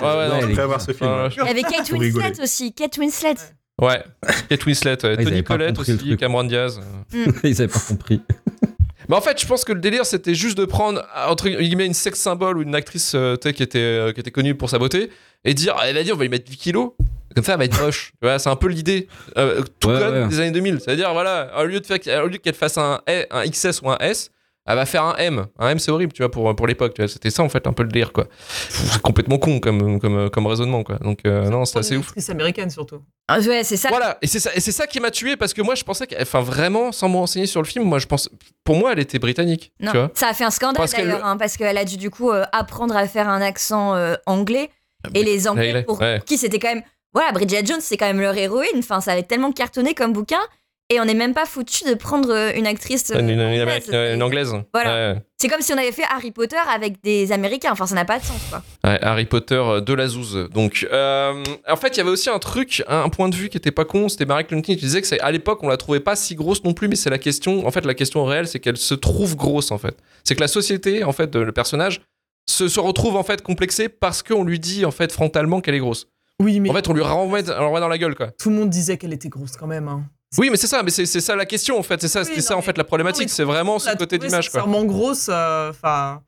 ouais, ouais, non, Après avoir ce film. Il y avait Kate. Winslet aussi, Kate Winslet. Ouais, Kate Winslet, ouais, Ah, Tony Collette aussi. Cameron Diaz. Ils avaient pas compris. Mais en fait, je pense que le délire, c'était juste de prendre, entre guillemets, une sex symbole ou une actrice euh, qui, était, euh, qui était connue pour sa beauté et dire, elle a dit, on va lui mettre 10 kilos. Comme ça, elle va être moche. C'est un peu l'idée. Euh, tout Ouais, comme ouais. des années 2000. C'est-à-dire, voilà, au lieu, de faire, au lieu qu'elle fasse un, un XS ou un S, elle va faire un M. Un M, c'est horrible, tu vois, pour, pour l'époque. tu vois. C'était ça, en fait, un peu le délire, quoi. C'est complètement con comme, comme, comme raisonnement, quoi. Donc, euh, non, c'est assez ouf. actrice américaine surtout. Ah, ouais, c'est ça. Voilà, et c'est ça, et c'est ça qui m'a tué parce que moi je pensais qu'elle, enfin vraiment, sans me renseigner sur le film, moi je pense, pour moi elle était britannique, Non, tu vois. ça a fait un scandale Parce qu'elle- d'ailleurs, hein, parce qu'elle a dû du coup euh, apprendre à faire un accent euh, anglais. Et les Anglais, Anglais, pour ouais. qui c'était quand même. Voilà, Bridget Jones, c'est quand même leur héroïne. Enfin, ça avait tellement cartonné comme bouquin. Et on n'est même pas foutu de prendre euh, une actrice. euh, Une, une- une anglaise. Américaine- euh, une anglaise. Voilà. Ouais. C'est comme si on avait fait Harry Potter avec des Américains. Enfin, ça n'a pas de sens, quoi. Ouais, Harry Potter de la zouze. Donc, euh, en fait, il y avait aussi un truc, un, un point de vue qui était pas con. C'était Marie Clinton qui disait que c'est à l'époque on la trouvait pas si grosse non plus, mais c'est la question. En fait, la question réelle, c'est qu'elle se trouve grosse en fait. C'est que la société, en fait, de- le personnage se, se retrouve en fait complexé parce qu'on lui dit en fait frontalement qu'elle est grosse. Oui, mais En fait, on lui renvoie, on lui renvoie dans la gueule quoi. tout le monde disait qu'elle était grosse quand même. hein. Oui, mais c'est ça, mais c'est c'est ça la question en fait. C'est ça, Oui, c'était non, ça en fait la problématique. C'est vraiment ce côté d'image quoi. sincèrement grosse, euh, enfin.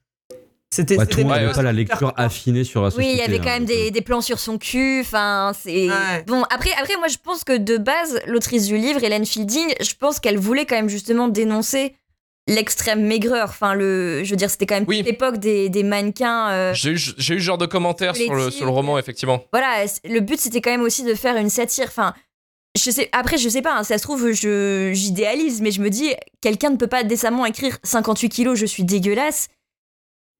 C'était. Ouais, c'était tout le n'avait pas la lecture affinée sur la Oui, il y avait quand hein, même des, des plans sur son cul. Enfin, c'est. Ouais. Bon, après, après, moi, je pense que de base, l'autrice du livre, Hélène Fielding, je pense qu'elle voulait quand même justement dénoncer l'extrême maigreur. Enfin, le, je veux dire, c'était quand même Oui. toute l'époque des, des mannequins. euh, J'ai eu, j'ai eu ce genre de commentaires sur le, sur le roman, effectivement. voilà, le but c'était quand même aussi de faire une satire. Enfin, je sais, après, je sais pas, hein, ça se trouve, je, j'idéalise, mais je me dis, quelqu'un ne peut pas décemment écrire 58 kilos, je suis dégueulasse.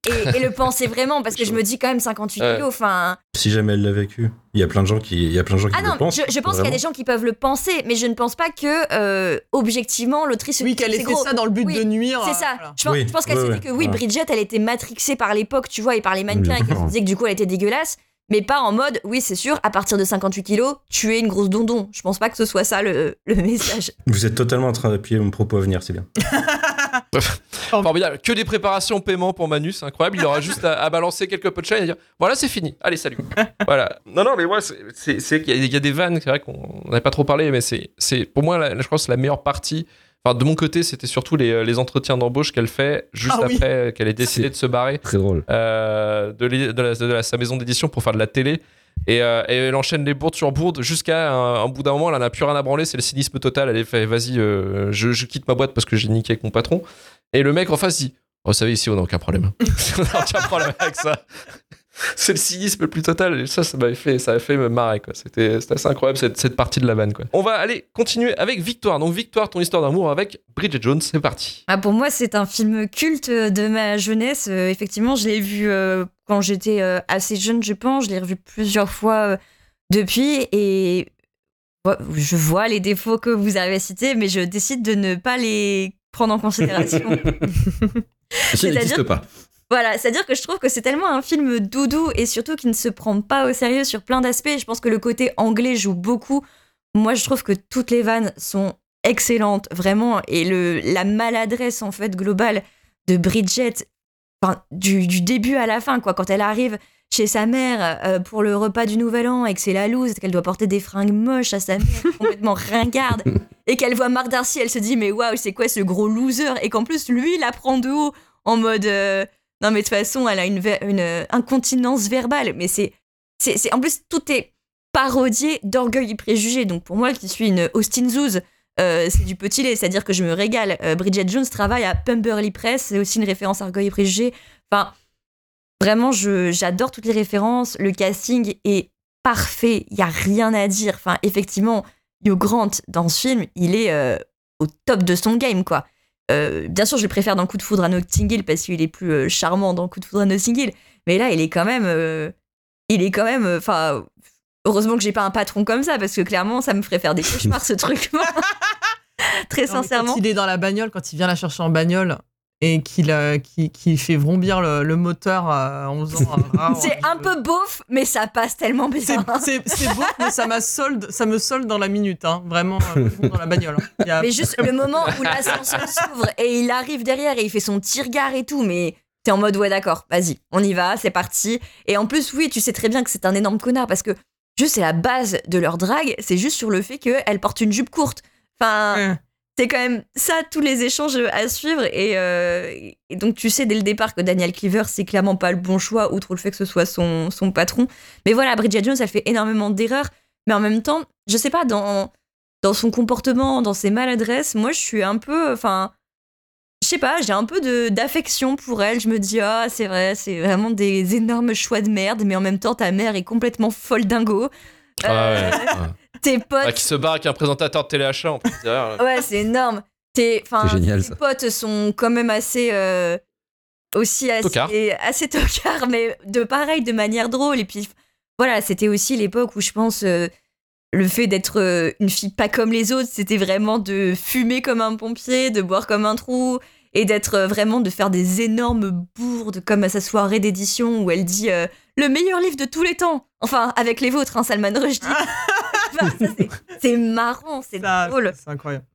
Et, et le penser vraiment, parce que je me dis quand même 58 Ouais. kilos, enfin. Si jamais elle l'a vécu, il y a plein de gens qui, il y a plein de gens qui Ah non, le pensent. je, je pense qu'il y a des gens qui peuvent le penser, mais je ne pense pas que, euh, objectivement, l'autrice. se Oui, qu'elle que ait fait ça dans le but Oui, de nuire. C'est ça. voilà. Je pense, Oui, je pense qu'elle ouais, s'est dit que oui. Bridget, elle était matrixée par l'époque, tu vois, et par les mannequins, et qu'elle se disait que du coup, elle était dégueulasse. Mais pas en mode, oui, c'est sûr, à partir de 58 kilos, tu es une grosse dondon. Je pense pas que ce soit ça le, le message. Vous êtes totalement en train d'appuyer mon propos à venir, c'est bien. Formidable. Que des préparations paiement pour Manu, c'est incroyable. Il aura juste à, à balancer quelques punchlines et dire voilà, c'est fini. Allez, salut. voilà. Non, non, mais moi, c'est- qu'il y, a- il y a des vannes, c'est vrai qu'on n'avait pas trop parlé, mais c'est c'est- pour moi, la- je pense, la meilleure partie. Enfin, de mon côté, c'était surtout les, les entretiens d'embauche qu'elle fait juste Ah oui. après qu'elle ait décidé de se barrer Très drôle. euh, de, l'é- de la- de la- sa maison d'édition pour faire de la télé. Et, euh, et elle enchaîne les bourdes sur bourdes jusqu'à un, un bout d'un moment, elle en a plus rien à branler, c'est le cynisme total. Elle est fait, vas-y, euh, je, je quitte ma boîte parce que j'ai niqué avec mon patron. Et le mec en face dit, oh, vous savez, ici, on n'a aucun problème. on n'a aucun problème avec ça. C'est le cynisme le plus total. Et ça, ça m'avait fait, ça fait me marrer, quoi. C'était c'était assez incroyable, cette, cette partie de la vanne, quoi. On va aller continuer avec Victoire. Donc, Victoire, ton histoire d'amour avec Bridget Jones, c'est parti. Ah, pour moi, c'est un film culte de ma jeunesse. Euh, effectivement, je l'ai vu euh, quand j'étais euh, assez jeune, je pense. Je l'ai revu plusieurs fois euh, depuis et je vois les défauts que vous avez cités, mais je décide de ne pas les prendre en considération. Ça C'est-à-dire n'existe pas. Voilà, c'est-à-dire que je trouve que c'est tellement un film doudou et surtout qui ne se prend pas au sérieux sur plein d'aspects. Je pense que le côté anglais joue beaucoup. Moi, je trouve que toutes les vannes sont excellentes, vraiment. Et le, la maladresse, en fait, globale de Bridget, enfin, du, du début à la fin, quoi, quand elle arrive chez sa mère euh, pour le repas du Nouvel An et que c'est la loose, qu'elle doit porter des fringues moches à sa mère, complètement ringarde, et qu'elle voit Marc Darcy, elle se dit, mais waouh, c'est quoi ce gros loser? Et qu'en plus, lui, il la prend de haut en mode. euh, non, mais de toute façon, elle a une, euh, incontinence verbale. Mais c'est, En plus, tout est parodié d'orgueil et préjugés. Donc, pour moi, qui suis une Austin Zouz, euh, c'est du petit lait. C'est-à-dire que je me régale. Euh, Bridget Jones travaille à Pemberley Press. C'est aussi une référence à orgueil et préjugés. Enfin, vraiment, j'adore toutes les références. Le casting est parfait. Il n'y a rien à dire. Enfin, effectivement, Hugh Grant, dans ce film, il est euh, au top de son game, quoi. Euh, bien sûr, je le préfère dans Coup de foudre à Notting Hill parce qu'il est plus euh, charmant dans Coup de foudre à Notting Hill. Mais là, il est quand même. euh, il est quand même. Enfin. heureusement que j'ai pas un patron comme ça parce que clairement, ça me ferait faire des cauchemars ce truc. Très Non, sincèrement. Quand il est dans la bagnole, quand il vient la chercher en bagnole et qu'il euh, qu'il fait vrombir le, le moteur euh, en faisant un rat, C'est un peu beauf, mais ça passe tellement bien. C'est c'est beau, mais ça, solde, ça me solde dans la minute, hein. vraiment, euh, dans la bagnole. hein. A- Mais juste le moment où l'ascenseur s'ouvre et il arrive derrière et il fait son petit regard et tout, mais t'es en mode ouais d'accord, vas-y, on y va, c'est parti. Et en plus, oui, tu sais très bien que c'est un énorme connard parce que juste c'est la base de leur drague, c'est juste sur le fait qu'elle porte une jupe courte. Enfin, c'est quand même ça tous les échanges à suivre et, euh, et donc tu sais dès le départ que Daniel Cleaver c'est clairement pas le bon choix outre le fait que ce soit son, son patron. Mais voilà, Bridget Jones elle fait énormément d'erreurs, mais en même temps, je sais pas dans dans son comportement, dans ses maladresses, moi je suis un peu enfin je sais pas, j'ai un peu d'affection pour elle. Je me dis, ah, c'est vrai, c'est vraiment des énormes choix de merde, mais en même temps, ta mère est complètement folle dingo. Ah ouais, Euh, ouais. Tes potes. Ah, qui se barre avec un présentateur de téléachat en plus derrière. Ouais, c'est énorme. Tes, génial, tes ça. potes sont quand même assez. euh, aussi assez, Tocards. assez tocards, mais de pareil, de manière drôle. Et puis, voilà, c'était aussi l'époque où je pense. euh, le fait d'être euh, une fille pas comme les autres, c'était vraiment de fumer comme un pompier, de boire comme un trou, et d'être euh, vraiment de faire des énormes bourdes comme à sa soirée d'édition où elle dit euh, le meilleur livre de tous les temps. Enfin, avec les vôtres, hein, Salman Rushdie. Ça, c'est- marrant, c'est drôle. C'est incroyable.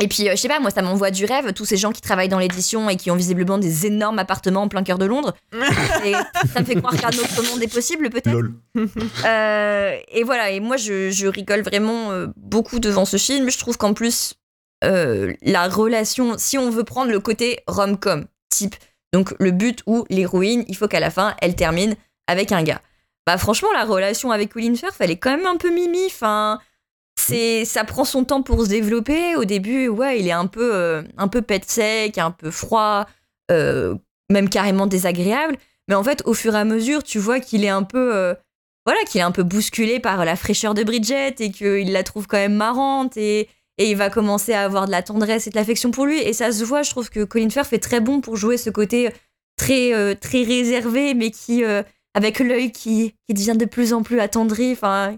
Et puis, euh, je sais pas, moi, ça m'envoie du rêve, tous ces gens qui travaillent dans l'édition et qui ont visiblement des énormes appartements en plein cœur de Londres. et ça me fait croire qu'un autre monde est possible, peut-être. Euh, et voilà, et moi, je, je rigole vraiment euh, beaucoup devant ce film. Je trouve qu'en plus, euh, la relation, si on veut prendre le côté rom-com type, donc le but où l'héroïne, il faut qu'à la fin, elle termine avec un gars. Bah franchement, la relation avec Colin Firth, elle est quand même un peu mimi. Enfin, c'est, ça prend son temps pour se développer. Au début, ouais, il est un peu, euh, un peu pet sec, un peu froid, euh, même carrément désagréable. Mais en fait, au fur et à mesure, tu vois qu'il est un peu, euh, voilà, qu'il est un peu bousculé par la fraîcheur de Bridget et qu'il la trouve quand même marrante et, et il va commencer à avoir de la tendresse et de l'affection pour lui. Et ça se voit, je trouve que Colin Firth est très bon pour jouer ce côté très, très réservé, mais qui, avec l'œil qui, qui devient de plus en plus attendri. Enfin,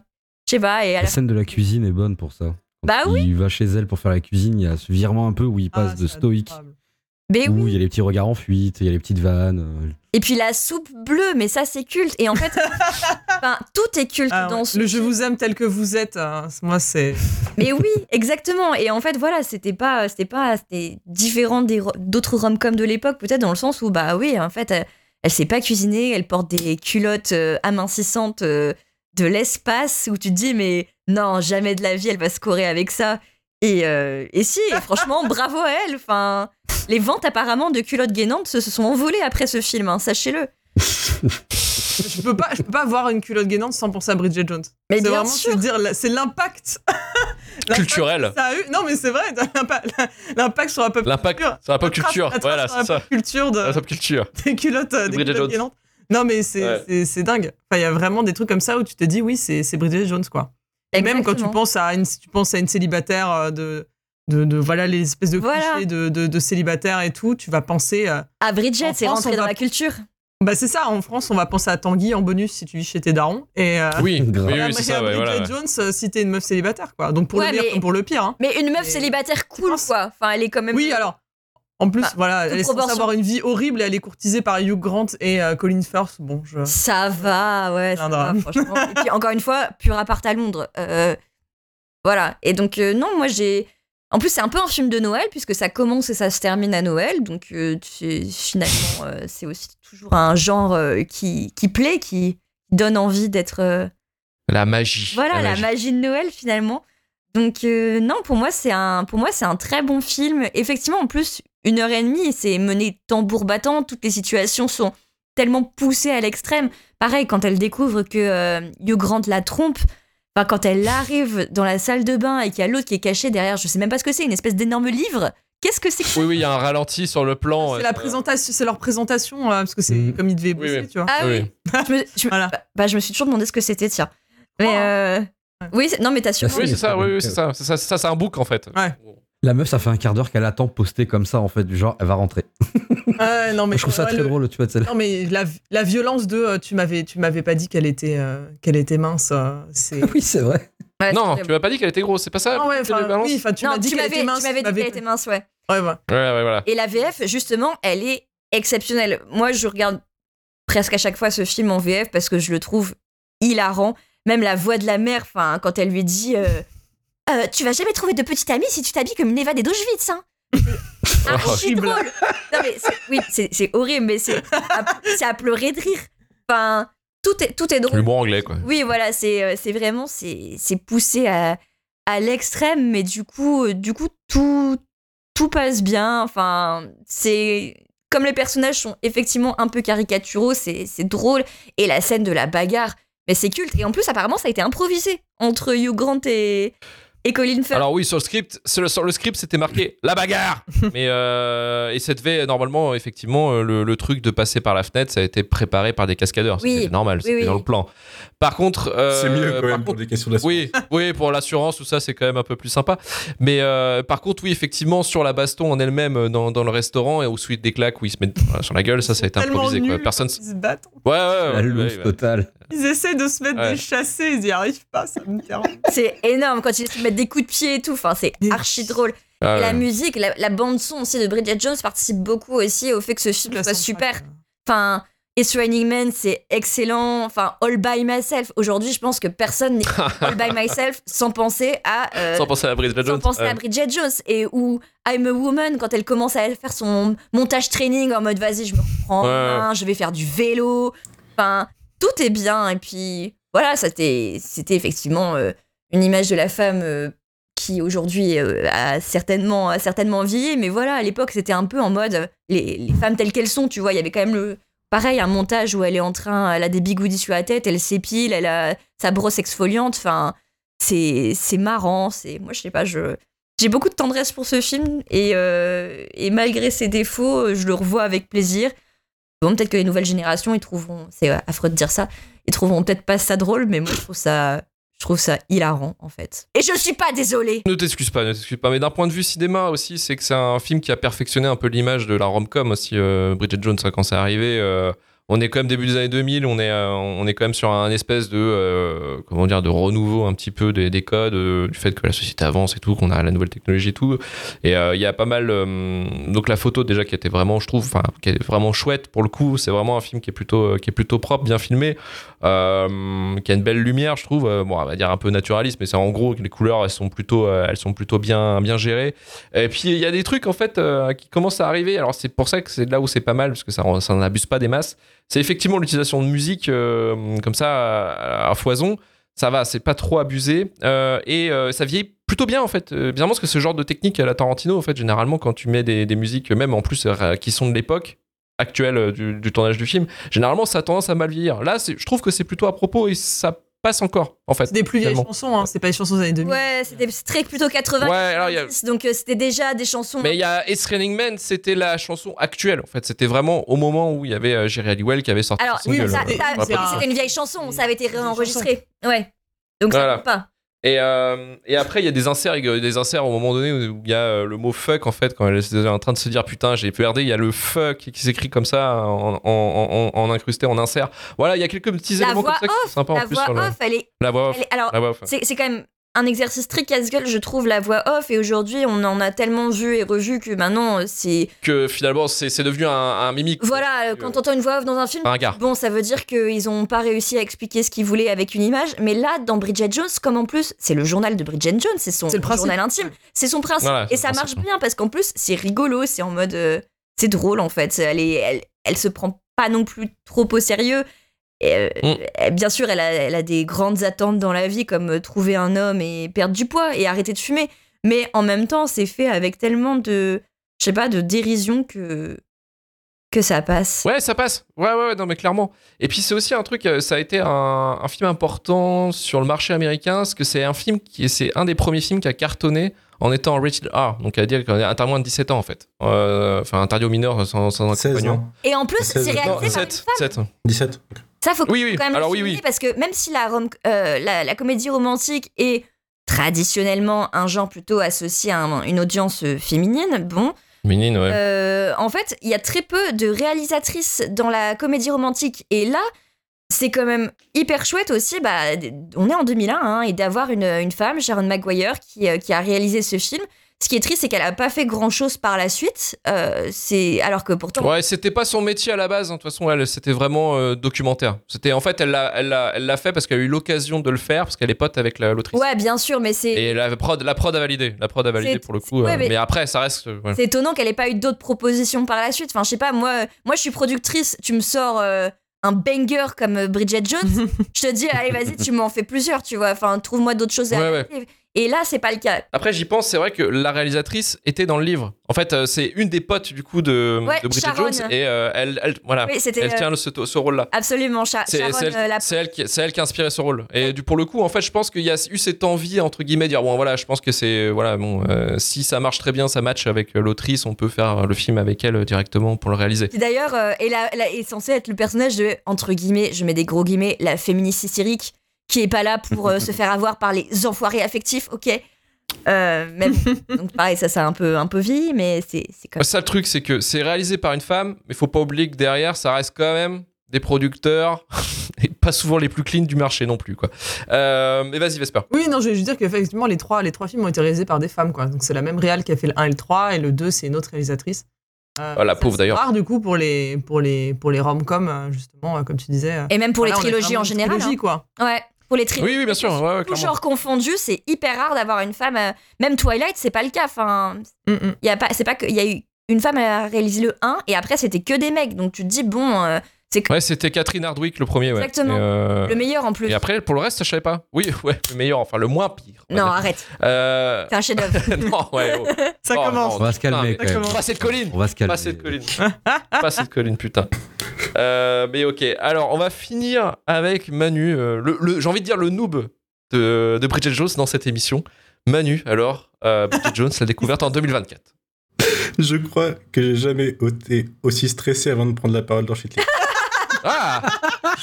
je sais pas. Et La la scène de la cuisine est bonne pour ça. Quand Bah oui. Il va chez elle pour faire la cuisine, il y a ce virement un peu où il passe de stoïque. Mais où oui. il y a les petits regards en fuite, il y a les petites vannes. euh, Et puis la soupe bleue, mais ça c'est culte. Et en fait, tout est culte Ah, dans ouais. ce Le je vous aime tel que vous êtes, hein, moi c'est. Mais oui, exactement. Et en fait, voilà, c'était pas, c'était pas, c'était différent des d'autres rom-coms de l'époque, peut-être dans le sens où, bah oui, en fait, elle, sait pas cuisiner, elle porte des culottes euh, amincissantes euh, de l'espace où tu te dis, mais non, jamais de la vie, elle va scorer avec ça. Et, euh, et si, et franchement, bravo à elle. Enfin, les ventes apparemment de culottes gainantes se, se sont envolées après ce film, hein, sachez-le. je peux pas, je peux pas voir une culotte gainante sans penser à Bridget Jones. Mais bien vraiment, sûr. dire, c'est l'impact. Culturel. que Ça a eu. Non, mais c'est vrai, l'impa- l'impact sur la pop L'impact culture. sur la pop culture. la Voilà, c'est ça. culture de, La pop culture. des culottes, euh, des Bridget culottes Jones. Non, mais c'est Ouais. dingue. Enfin, il y a vraiment des trucs comme ça où tu te dis, oui, c'est c'est Bridget Jones, quoi. Et même quand tu penses à une, si tu penses à une célibataire euh, de, de, de- voilà les espèces de Voilà. clichés de, de, de célibataire et tout, tu vas penser. euh, À Bridget, c'est rentré dans va- la culture. Bah c'est ça. En France, on va penser à Tanguy en bonus si tu vis chez tes darons. Et euh, Oui, oui, Grave. oui, c'est ça, ouais, Bridget voilà. Jones euh, si t'es une meuf célibataire, quoi. Donc pour Ouais, le meilleur mais- comme pour le pire. hein. Mais une meuf célibataire cool, quoi. Enfin, elle est quand même. Oui, alors. En plus, voilà, elle est censée avoir une vie horrible et elle est courtisée par Hugh Grant et euh, Colin Firth. Bon, je. Ça va, ouais, ça Un va, drame. franchement. Et puis, encore une fois, pur appart à Londres. Euh, voilà. Et donc, euh, non, moi, j'ai. En plus, c'est un peu un film de Noël, puisque ça commence et ça se termine à Noël. Donc, euh, finalement, euh, c'est aussi toujours un genre euh, qui, qui plaît, qui donne envie d'être. La magie. Voilà, la magie. magie de Noël finalement. Donc non, pour moi c'est un, pour moi c'est un très bon film. Effectivement, en plus une heure et demie, c'est mené tambour battant. Toutes les situations sont tellement poussées à l'extrême. Pareil, quand elle découvre que Hugh Grant la trompe, enfin quand elle arrive dans la salle de bain et qu'il y a l'autre qui est caché derrière, je sais même pas ce que c'est, une espèce d'énorme livre. Qu'est-ce que c'est que ça Oui, oui, il y a un ralenti sur le plan. C'est la présentation, c'est leur présentation euh, parce que c'est Mm. comme ils devaient Oui, bosser, oui. tu vois. Ah oui. Oui. Je me, je me- Voilà. bah, bah, je me suis toujours demandé ce que c'était, tiens. Mais Oh. euh, oui, non mais t'as sûrement. Oui, Oui, c'est ça, c'est oui, oui, c'est ça. C'est ça, c'est ça, c'est un book en fait. Ouais. La meuf, ça fait un quart d'heure qu'elle attend poster comme ça, en fait, du genre, elle va rentrer. Ouais, non mais je trouve ça ouais, très le- drôle, tu vois, celle Non mais la, la violence de euh, tu m'avais tu m'avais pas dit qu'elle était euh, qu'elle était mince, euh, c'est. Oui, c'est vrai. Ouais, Non, tu m'as pas dit qu'elle était grosse, c'est pas ça Ah ouais, enfin, balances oui, tu non, m'as dit tu qu'elle m'avais était mince. tu m'avais dit qu'elle était mince, ouais. Ouais, voilà. Ouais, ouais, voilà. Et la VF, justement, elle est exceptionnelle. Moi, je regarde presque à chaque fois ce film en VF parce que je le trouve hilarant. Même la voix de la mère, enfin, quand elle lui dit euh, Tu vas jamais trouver de petite amie si tu t'habilles comme une Eva d'Auschwitz, hein C'est archi drôle. Non, mais oui, c'est horrible, mais c'est à, pleurer de rire. Enfin, tout est, tout est drôle. L'humour anglais, quoi. Oui, voilà, c'est euh, vraiment c'est poussé à, à l'extrême, mais du coup, euh, du coup tout tout passe bien. Enfin, c'est comme les personnages sont effectivement un peu caricaturaux, c'est c'est drôle et la scène de la bagarre, mais c'est culte. Et en plus, apparemment, ça a été improvisé entre Hugh Grant et et Colin Firth. Alors oui, sur le script, sur le, sur le script, c'était marqué la bagarre. Mais euh, et ça devait normalement, effectivement, euh, le, le truc de passer par la fenêtre, ça a été préparé par des cascadeurs. Oui. C'était normal, Oui, c'était oui. dans le plan. Par contre, euh, C'est mieux quand même pour des questions d'assurance. Oui, oui, pour l'assurance, tout ça, c'est quand même un peu plus sympa. Mais euh, par contre, oui, effectivement, sur la baston en elle-même, dans, dans le restaurant, et au suite des claques où ils se mettent sur la gueule, ça, ça a été improvisé. Quoi. Personne. ils se battent. Ouais, ouais, ouais. La ouais. totale. Ils essaient de se mettre Ouais. des chassés, ils y arrivent pas, ça me dérange. C'est énorme quand ils se mettent des coups de pied et tout. Enfin, c'est archi drôle. Ah, Et la musique, la, la bande son aussi de Bridget Jones participe beaucoup aussi au fait que ce film soit soundtrack, super. Enfin, It's Raining Men, c'est excellent. Enfin, All By Myself. Aujourd'hui, je pense que personne n'est All By Myself sans penser à. euh, Sans penser à Bridget sans Jones. penser ouais. à Bridget Jones. Et où I'm a Woman, quand elle commence à faire son montage training en mode vas-y, je me reprends en Ouais. main, je vais faire du vélo. Enfin, tout est bien. Et puis, voilà, c'était effectivement euh, une image de la femme. euh, qui aujourd'hui euh, a certainement a certainement mais voilà à l'époque c'était un peu en mode les, femmes telles qu'elles sont tu vois il y avait quand même le pareil un montage où elle est en train elle a des bigoudis sur la tête elle s'épile elle a sa brosse exfoliante enfin c'est marrant c'est moi je sais pas je j'ai beaucoup de tendresse pour ce film et, et malgré ses défauts je le revois avec plaisir bon peut-être que les nouvelles générations ils trouveront c'est euh, affreux de dire ça ils trouveront peut-être pas ça drôle mais moi je trouve ça je trouve ça hilarant en fait et je suis pas désolée Ne t'excuse pas, ne t'excuse pas. Mais d'un point de vue cinéma aussi, c'est que c'est un film qui a perfectionné un peu l'image de la rom-com aussi. euh, Bridget Jones, hein, quand c'est arrivé, euh, on est quand même début des années 2000, on est, euh, on est quand même sur un espèce de, euh, comment dire, de renouveau un petit peu des, des codes, euh, du fait que la société avance et tout, qu'on a la nouvelle technologie et tout. Et euh, il y a pas mal, donc la photo déjà qui était vraiment, je trouve, enfin, qui est vraiment chouette pour le coup. C'est vraiment un film qui est plutôt, qui est plutôt propre, bien filmé, euh, qui a une belle lumière, je trouve. Euh, bon, on va dire un peu naturaliste, mais c'est en gros que les couleurs, elles sont plutôt, euh, elles sont plutôt bien, bien gérées. Et puis il y a des trucs en fait qui commencent à arriver. Alors c'est pour ça que c'est là où c'est pas mal parce que ça, ça n'en abuse pas des masses. C'est effectivement l'utilisation de musique comme ça à, foison. Ça va, c'est pas trop abusé et ça vieillit plutôt bien en fait. Bizarrement parce que ce genre de technique à la Tarantino en fait généralement quand tu mets des, musiques même en plus qui sont de l'époque actuelle euh, du, du tournage du film, généralement ça a tendance à mal vieillir. Là, je trouve que c'est plutôt à propos et ça passe encore, en fait. C'est des plus vieilles finalement. chansons, hein. c'est pas les chansons des années 2000. Ouais, c'était très plutôt 80 Ouais, alors, il y a- donc euh, c'était déjà des chansons. Mais il y a It's Raining Men, c'était la chanson actuelle, en fait. C'était vraiment au moment où il y avait euh, Jerry Halliwell qui avait sorti Alors, single. ça- euh, ça- c'était une vieille chanson, ça avait été réenregistré. Ouais. Donc ça Voilà. compte pas. Et, euh, et après, il y a des inserts, des inserts au moment donné où il y a euh, le mot fuck, en fait, quand elle est en train de se dire putain, j'ai PRD, il y a le fuck qui s'écrit comme ça, en, en, en- en incrusté, en insert. Voilà, il y a quelques petits La éléments voix comme ça qui sont sympas en plus voix sur le. off, elle est. La voix off. elle est- alors, La voix off. c'est quand même un exercice très casse-gueule, je trouve, la voix off. Et aujourd'hui, on en a tellement vu et revu que maintenant, c'est. Que finalement, c'est c'est devenu un, un mimique. Voilà, quand t'entends une voix off dans un film, Un gars. bon, ça veut dire qu'ils ont pas réussi à expliquer ce qu'ils voulaient avec une image. Mais là, dans Bridget Jones, comme en plus, c'est le journal de Bridget Jones, c'est son le journal intime, c'est son principe. Voilà, et ça principe. marche bien parce qu'en plus, c'est rigolo, c'est en mode. euh, c'est drôle en fait. Elle, est, elle, elle se prend pas non plus trop au sérieux. Et, euh, Mm. elle- bien sûr, elle a, elle a des grandes attentes dans la vie, comme euh, trouver un homme et perdre du poids et arrêter de fumer. Mais en même temps, c'est fait avec tellement de, je sais pas, de dérision que que ça passe. Ouais, ça passe. Ouais, ouais, ouais, non, mais clairement. Et puis, c'est aussi un truc, euh, ça a été un, un film important sur le marché américain, parce que c'est un film qui c'est un des premiers films qui a cartonné en étant rated R. Donc, à dire qu'on est interdit moins de 17 ans, en fait. Euh, Enfin, interdit aux mineurs sans, sans un 16 compagnon. ans. Et en plus, 16, c'est réalisé Non, par une 7, femme. 7. 17. Ça, faut Oui, oui. quand même Alors, le oui. parce que même si la, rom- euh, la, la comédie romantique est traditionnellement un genre plutôt associé à un- une audience euh, féminine, bon, Minine, ouais. Euh, en fait, il y a très peu de réalisatrices dans la comédie romantique. Et là, c'est quand même hyper chouette aussi. Bah, on est en 2001 hein, et d'avoir une, une femme, Sharon Maguire, qui, qui a réalisé ce film. Ce qui est triste, c'est qu'elle a pas fait grand chose par la suite. Euh, c'est alors que pourtant. Ouais, c'était pas son métier à la base. hein. De toute façon, elle, c'était vraiment euh, documentaire. C'était en fait, elle l'a, elle l'a, elle l'a fait parce qu'elle a eu l'occasion de le faire parce qu'elle est pote avec la, l'autrice. Ouais, bien sûr, mais c'est. Et la prod, la prod a validé. La prod a validé C'est- pour le coup. ouais, euh, mais- mais... après, ça reste. ouais. C'est étonnant qu'elle ait pas eu d'autres propositions par la suite. Enfin, je sais pas, moi, moi je suis productrice, tu me sors euh, un banger comme euh, Bridget Jones, je te dis, allez, vas-y, tu m'en fais plusieurs, tu vois. Enfin, trouve-moi d'autres choses à Ouais, ouais. adapter. Et là, c'est pas le cas. Après, j'y pense, c'est vrai que la réalisatrice était dans le livre. En fait, euh, c'est une des potes du coup de, Ouais, de Bridget Sharon. Jones et euh, elle, elle, voilà, Oui, elle tient euh, le- ce, ce rôle-là. Absolument, Sha- C'est elle, la- elle qui, c'est elle qui a inspiré ce rôle. Et du, pour le coup, en fait, je pense qu'il y a eu cette envie, entre guillemets, de dire bon, voilà, je pense que c'est. Voilà, bon, si ça marche très bien, ça match avec l'autrice, on peut faire le film avec elle directement pour le réaliser. d'ailleurs la- est censée être le personnage de, entre guillemets, je mets des gros guillemets, la féministe hystérique, qui est pas là pour euh, se faire avoir par les enfoirés affectifs, ok Euh, donc pareil, ça, ça a un peu, un peu vie, mais c'est c'est quand même. Ça, le truc, c'est que c'est réalisé par une femme, mais faut pas oublier que derrière, ça reste quand même des producteurs et pas souvent les plus clean du marché non plus, quoi. Euh, mais vas-y, Vesper. Oui, non, je vais juste dire qu'effectivement, les trois, les trois films ont été réalisés par des femmes, quoi. Donc c'est la même réal qui a fait le 1 et le 3, et le 2, c'est une autre réalisatrice. Euh, Ah, la c'est pauvre, d'ailleurs. rare, du coup, pour les, pour les, pour les rom-coms, euh, justement, comme tu disais. Et même pour Voilà, les trilogies en général. trilogie, hein. quoi. Ouais, pour les trilogies. Oui, oui, bien sûr. Ouais, ouais, Tout genre confondu, c'est hyper rare d'avoir une femme. euh, Même Twilight, c'est pas le cas. Enfin, Mm, mm. il y a pas, c'est pas que il y a eu une femme à réaliser le 1 et après c'était que des mecs. Donc tu te dis bon, euh, c'est que Ouais, c'était Catherine Hardwick le premier, ouais. Exactement. Euh, le meilleur en plus. Et après, pour le reste, je savais pas. Oui, ouais, le meilleur, enfin le moins pire. non, dire. arrête. Euh... C'est un chef-d'œuvre. non, ouais. oh. Ça Oh, commence. non, On va se calmer, putain, quand même. mais Pas cette colline. On va se calmer. Pas cette colline. pas cette colline, putain. Euh, mais ok. Alors, on va finir avec Manu. euh, le, le- J'ai envie de dire le noob de, de Bridget Jones dans cette émission. Manu, alors, euh, Bridget Jones, la découverte en 2024. Je crois que j'ai jamais été aussi stressé avant de prendre la parole dans Shitlist. Ah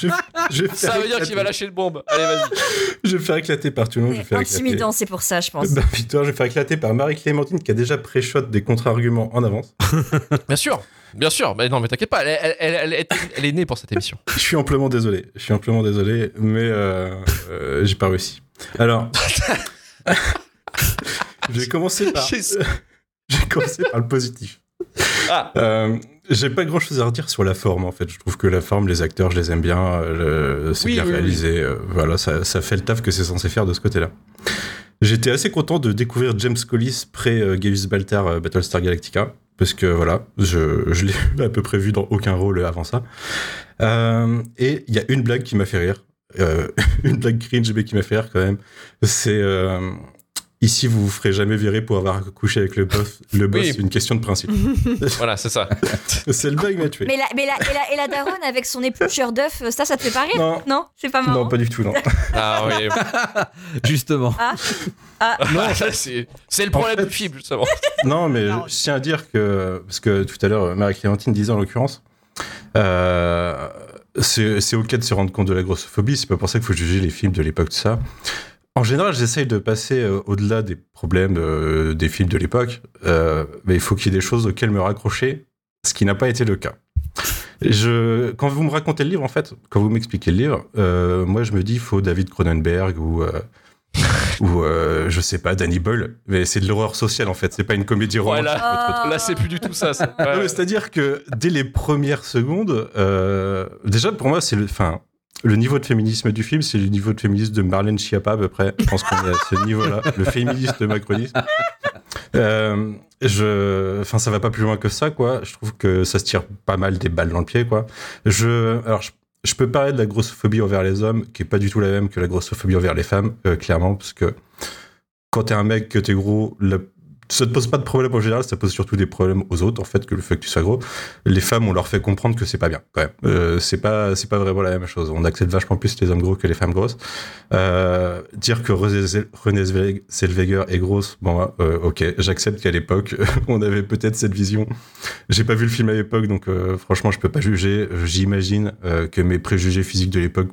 Je, Ça veut dire qu'il va lâcher le bombe. Allez, vas-y. Je vais faire éclater par tout le monde. Je vais faire éclater. Intimidant, c'est pour ça, je pense. Bah, victoire, je vais faire éclater par Marie-Clémentine qui a déjà pré-shot des contre-arguments en avance. Bien sûr, bien sûr. Mais non, mais t'inquiète pas, elle, elle- elle- elle est, elle est née pour cette émission. Je suis amplement désolé. Je suis amplement désolé, mais euh, euh, j'ai pas réussi. Alors, je vais commencer par. J'ai- vais commencer par le positif. Ah. Euh, j'ai pas grand chose à redire sur la forme en fait. Je trouve que la forme, les acteurs, je les aime bien. le- c'est Oui, bien oui, réalisé. voilà, ça, ça fait le taf que c'est censé faire de ce côté-là. J'étais assez content de découvrir James Collis près euh, Gaius Baltar euh, Battlestar Galactica. Parce que voilà, je, l'ai à peu près vu dans aucun rôle avant ça. Euh, et il y a une blague qui m'a fait rire. Euh, une blague cringe, mais qui m'a fait rire quand même. C'est. euh, Ici, vous vous ferez jamais virer pour avoir couché avec le boss. Le boss, Oui. c'est une question de principe. Voilà, c'est ça. c'est le bug m'a tué. Mais la, mais la, et, la, et la daronne avec son éplucheur d'œuf, ça, ça te fait pas rire? Non. c'est pas marrant? Non, pas du tout, non. Ah oui. Justement. Ah, ah. Non, ça, c'est c'est le problème du film, justement. Non, mais je tiens à dire que, parce que tout à l'heure, Marie-Clémentine disait en l'occurrence, euh, c'est c'est ok de se rendre compte de la grossophobie, c'est pas pour ça qu'il faut juger les films de l'époque, tout ça. En général, j'essaye de passer euh, au-delà des problèmes euh, des films de l'époque, euh, mais il faut qu'il y ait des choses auxquelles me raccrocher, ce qui n'a pas été le cas. Je, quand vous me racontez le livre, en fait, quand vous m'expliquez le livre, euh, moi je me dis, il faut David Cronenberg ou, ou je sais pas, Danny Boyle, mais c'est de l'horreur sociale en fait, c'est pas une comédie romantique. Là, c'est plus du tout ça. C'est-à-dire que dès les premières secondes, déjà pour moi, c'est le, enfin, le niveau de féminisme du film, c'est le niveau de féminisme de Marlène Schiappa à peu près. Je pense qu'on est à ce niveau-là, le féministe macroniste. Euh, je, enfin, ça va pas plus loin que ça, quoi. Je trouve que ça se tire pas mal des balles dans le pied, quoi. Je, alors, je, je peux parler de la grossophobie envers les hommes, qui est pas du tout la même que la grossophobie envers les femmes, euh, clairement, parce que quand t'es un mec, que t'es gros, la- ça te pose pas de problème en général, ça pose surtout des problèmes aux autres, en fait, que le fait que tu sois gros. Les femmes, on leur fait comprendre que c'est pas bien, quand même. Euh, c'est pas, c'est pas vraiment la même chose. On accepte vachement plus les hommes gros que les femmes grosses. Euh, dire que Renée Zell- Renée Zell- Zellweger est grosse, bon, euh, ok, j'accepte qu'à l'époque, on avait peut-être cette vision. J'ai pas vu le film à l'époque, donc franchement, je peux pas juger. J'imagine que mes préjugés physiques de l'époque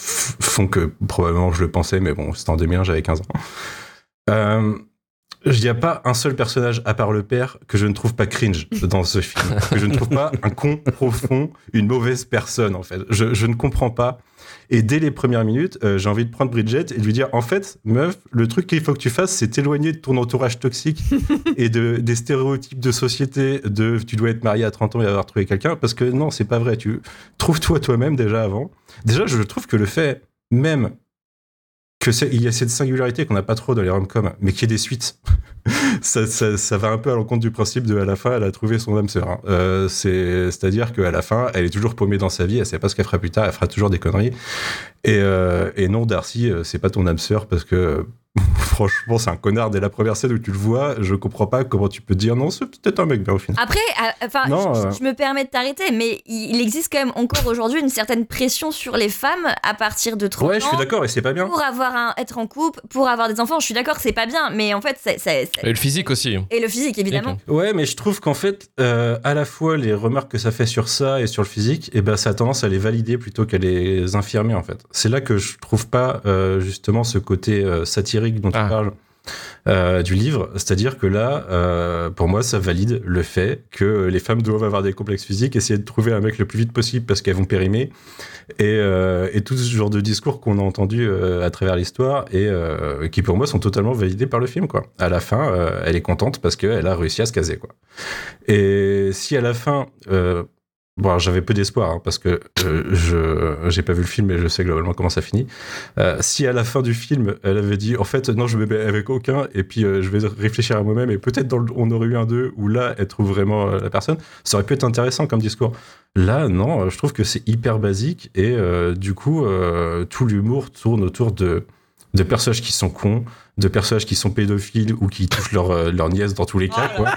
font que probablement je le pensais, mais bon, c'était en 2001, j'avais 15 ans. Euh, il n'y a pas un seul personnage à part le père que je ne trouve pas cringe dans ce film, que je ne trouve pas un con profond, une mauvaise personne en fait. Je, je ne comprends pas. Et dès les premières minutes, euh, j'ai envie de prendre Bridget et de lui dire en fait, meuf, le truc qu'il faut que tu fasses, c'est t'éloigner de ton entourage toxique et de, des stéréotypes de société de tu dois être marié à 30 ans et avoir trouvé quelqu'un, parce que non, c'est pas vrai. Tu trouves-toi toi-même déjà avant. Déjà, je trouve que le fait même que il y a cette singularité qu'on n'a pas trop dans les rom-coms, mais qu'il y ait des suites. ça, ça, va un peu à l'encontre du principe de à la fin, elle a trouvé son âme sœur. hein. Euh, c'est, c'est-à-dire qu'à la fin, elle est toujours paumée dans sa vie, elle sait pas ce qu'elle fera plus tard, elle fera toujours des conneries. Et, euh, et non, Darcy, euh, c'est pas ton âme sœur parce que franchement, c'est un connard dès la première scène où tu le vois. Je comprends pas comment tu peux te dire non, c'est peut-être un mec bien au final. Après, enfin, je, euh. je me permets de t'arrêter, mais il, existe quand même encore aujourd'hui une certaine pression sur les femmes à partir de 30 Ouais, je suis ans d'accord et c'est pas bien. pour avoir un, être en couple, pour avoir des enfants. Je suis d'accord, que c'est pas bien, mais en fait, c'est, Et le physique aussi. et le physique évidemment. Ouais, mais je trouve qu'en fait, euh, à la fois les remarques que ça fait sur ça et sur le physique, et ben ça a tendance à les valider plutôt qu'à les infirmer en fait. C'est là que je trouve pas euh, justement ce côté euh, dont tu parles. euh, du livre, c'est-à-dire que là, euh, pour moi, ça valide le fait que les femmes doivent avoir des complexes physiques, essayer de trouver un mec le plus vite possible parce qu'elles vont périmer, et, euh, et tout ce genre de discours qu'on a entendu à travers l'histoire et qui pour moi sont totalement validés par le film quoi. À la fin, elle est contente parce qu'elle a réussi à se caser quoi. Et si à la fin, bon, j'avais peu d'espoir hein, parce que euh, je j'ai pas vu le film et je sais globalement comment ça finit. Euh, si à la fin du film, elle avait dit en fait non, je me mets avec aucun et puis euh, je vais réfléchir à moi-même et peut-être on aurait eu un 2 où là elle trouve vraiment la personne, ça aurait pu être intéressant comme discours. Là, non, je trouve que c'est hyper basique et du coup, tout l'humour tourne autour de, de personnages qui sont cons, de personnages qui sont pédophiles ou qui touchent leur, euh, leur nièce dans tous les cas. quoi.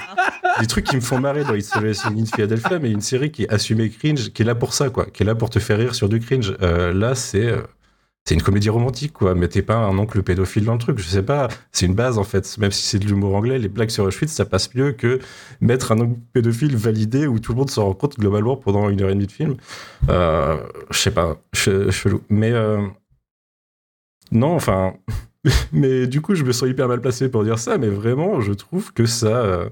Des trucs qui me font marrer dans It's Always in Philadelphia, mais une série qui est assumée cringe, qui est là pour ça, quoi, qui est là pour te faire rire sur du cringe. Euh, là, c'est euh, c'est une comédie romantique, quoi. Mais t'es pas un oncle pédophile dans le truc. Je sais pas. C'est une base, en fait. Même si c'est de l'humour anglais, les blagues sur Auschwitz, ça passe mieux que mettre un oncle pédophile validé où tout le monde s'en rend compte globalement pendant une heure et demie de film. Euh, je sais pas. che- Chelou. Mais euh, non, enfin. mais du coup, je me sens hyper mal placé pour dire ça. Mais vraiment, je trouve que ça. euh,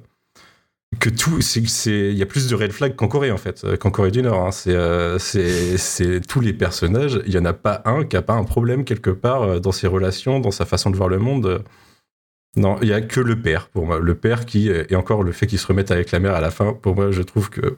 que tout, il y a plus de red flags qu'en Corée en fait, euh, qu'en Corée du Nord. hein. C'est, euh, c'est, tous les personnages. Il y en a pas un qui a pas un problème quelque part dans ses relations, dans sa façon de voir le monde. Non, il y a que le père pour moi. Le père qui et encore le fait qu'il se remette avec la mère à la fin. Pour moi, je trouve que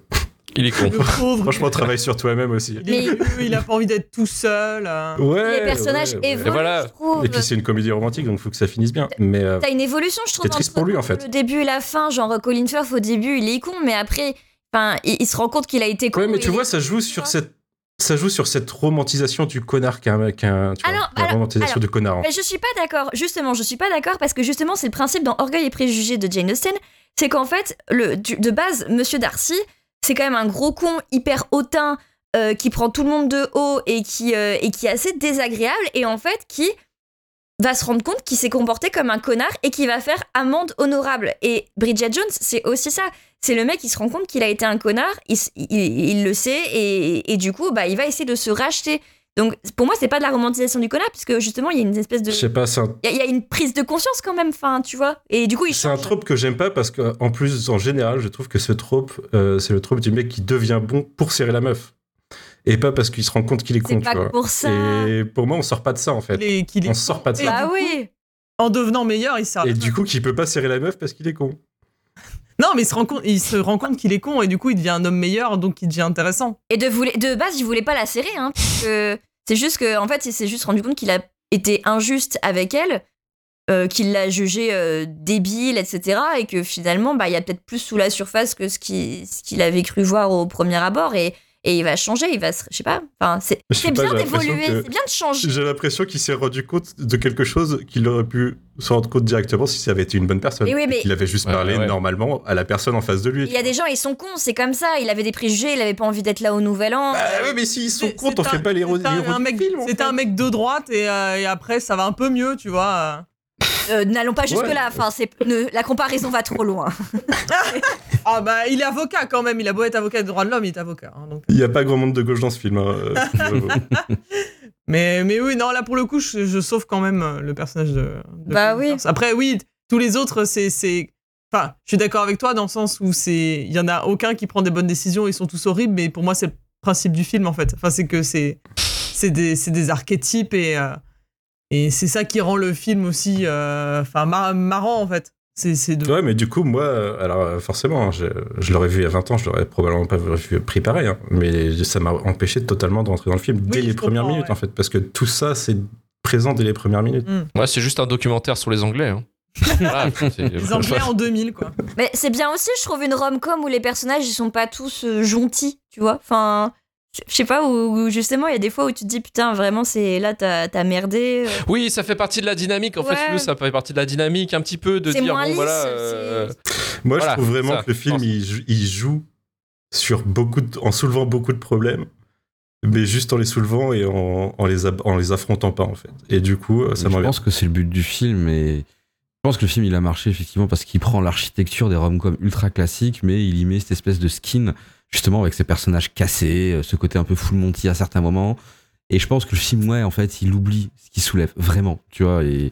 il est con. Franchement, travaille sur toi-même aussi. Vieux, il a pas envie d'être tout seul. euh. Ouais. Les personnages ouais, ouais. évoluent, je trouve. Et puis c'est une comédie romantique, donc il faut que ça finisse bien. Mais euh, T'as une évolution, je trouve. c'est triste pour lui en fait. Le début et la fin, genre Colin Firth au début, il est con, mais après, enfin, il, il se rend compte qu'il a été con. Ouais, mais et tu vois, ça joue sur cette ça joue sur cette romantisation du connard qu'un, qu'un tu vois, Alors, la alors, romantisation alors, du connard. en Mais je suis pas d'accord. Justement, je suis pas d'accord parce que justement, c'est le principe dans Orgueil et Préjugés de Jane Austen. C'est qu'en fait, le, du- de base, Monsieur Darcy, c'est quand même un gros con hyper hautain euh, qui prend tout le monde de haut et qui, euh, et qui est assez désagréable et en fait qui va se rendre compte qu'il s'est comporté comme un connard et qui va faire amende honorable. Et Bridget Jones, c'est aussi ça. C'est le mec qui se rend compte qu'il a été un connard, il le sait et, et du coup, bah, il va essayer de se racheter. Donc pour moi, c'est pas de la romantisation du connard puisque justement, il y a une espèce de... Je sais pas, c'est un, Il y, a- il y a une prise de conscience quand même, enfin, tu vois. Et du coup, il c'est un trope que j'aime pas parce qu'en plus, en général, je trouve que ce trope, euh, c'est le trope du mec qui devient bon pour serrer la meuf. Et pas parce qu'il se rend compte qu'il est con, tu vois. pour ça. Et pour moi, on sort pas de ça, en fait. Est- qu'il est On sort pas de ça. Bah oui. En devenant meilleur, il sert. Et du coup, qu'il peut pas serrer la meuf parce qu'il est con. Non, mais il se rend compte, qu'il est con et du coup, il devient un homme meilleur, donc il devient intéressant. Et de base, il voulait pas la serrer, hein. parce que c'est juste que, en fait, il s'est juste rendu compte qu'il a été injuste avec elle, euh, qu'il l'a jugée euh, débile, etc. Et que finalement, bah, il y a peut-être plus sous la surface que ce qu'il ce qu'il avait cru voir au premier abord. Et, et il va changer, il va se. Je sais pas. Enfin, c'est bien d'évoluer, c'est bien de changer. J'ai l'impression qu'il s'est rendu compte de quelque chose qu'il aurait pu se rendre compte directement si ça avait été une bonne personne. Mais oui, mais- Qu'il avait juste Ouais, parlé ouais. normalement à la personne en face de lui. Il y a des gens, ils sont cons, c'est comme ça. Il avait des préjugés, il avait pas envie d'être là au nouvel an. Bah ouais, mais s'ils sont C'est- comptes, on c'est fait un- pas les un- un C'était un mec de droite et, euh, et après, ça va un peu mieux, tu vois. Euh, N'allons pas jusque Ouais. là. Enfin, c'est ne- la comparaison va trop loin. Ah bah, il est avocat quand même. Il a beau être avocat des droits de l'homme, il est avocat. hein, donc. Il y a pas grand monde de gauche dans ce film. hein, euh, Mais, mais oui, non, là pour le coup, je, je sauve quand même euh, le personnage de. de Bah Colin oui. Firth. Après, oui, tous les autres, c'est. c'est- Enfin, je suis d'accord avec toi dans le sens où c'est. Il y en a aucun qui prend des bonnes décisions, ils sont tous horribles, mais pour moi, c'est le principe du film en fait. Enfin, c'est que c'est. C'est des, c'est des archétypes et. euh, et c'est ça qui rend le film aussi. euh, Enfin, mar- marrant en fait. C'est de. Ouais, mais du coup, moi, alors euh, forcément, hein, je, je l'aurais vu il y a 20 ans, je l'aurais probablement pas vu- pris pareil, hein, mais ça m'a empêché totalement de rentrer dans le film dès Oui, les premières minutes, ouais. en fait, parce que tout ça, c'est présent dès les premières minutes. Ouais, c'est juste un documentaire sur les Anglais. hein. Voilà, c'est- Les Anglais en 2000, quoi. Mais c'est bien aussi, je trouve, une rom-com où les personnages ils sont pas tous euh, gentils, tu vois. Enfin, je- sais pas, où, où justement il y a des fois où tu te dis putain, vraiment, c'est là, t'as merdé. euh. Oui, ça fait partie de la dynamique. En Ouais. fait, veux, ça fait partie de la dynamique un petit peu de dire moins bon lisse, voilà. euh, Moi, Voilà, je trouve vraiment ça, que le film, il, jou- il joue sur beaucoup de- en soulevant beaucoup de problèmes, mais juste en les soulevant et en, en les, ab- en les affrontant pas, en fait. Et du coup, euh, ça je pense que c'est le but du film et je pense que le film il a marché effectivement parce qu'il prend l'architecture des rom-coms ultra classiques mais il y met cette espèce de skin justement avec ces personnages cassés, euh, ce côté un peu full monty à certains moments et je pense que le film ouais en fait il oublie ce qu'il soulève vraiment tu vois et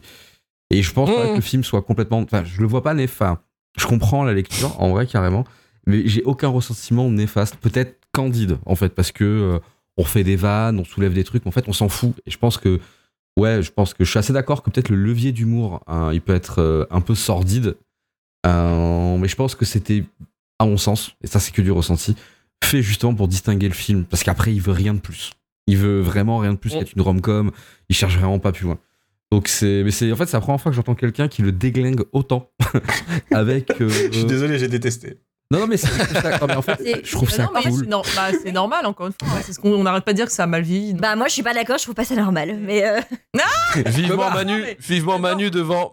et je pense pas Mm. que le film soit complètement enfin je le vois pas néfaste je comprends la lecture en vrai carrément mais j'ai aucun ressentiment néfaste peut-être candide en fait parce que euh, on fait des vannes on soulève des trucs mais en fait on s'en fout et je pense que Ouais, je pense que je suis assez d'accord que peut-être le levier d'humour, hein, il peut être euh, un peu sordide. Euh, mais je pense que c'était, à mon sens, et ça c'est que du ressenti, fait justement pour distinguer le film. Parce qu'après, il veut rien de plus. Il veut vraiment rien de plus qu'être une rom-com. Il cherche vraiment pas plus loin. Donc c'est, mais c'est en fait c'est la première fois que j'entends quelqu'un qui le déglingue autant avec. euh, Je suis désolé, j'ai détesté. Non non mais, c'est- je trouve ça- non, mais en fait C'est- je trouve ça non, mais cool. c'est bah, c'est normal, encore une fois. hein. C'est ce qu'on on n'arrête pas de dire que ça a mal vieilli. Bah, moi je suis pas d'accord, je trouve pas ça normal. Mais euh, Vivement Manu, non, mais- vivement Manu devant,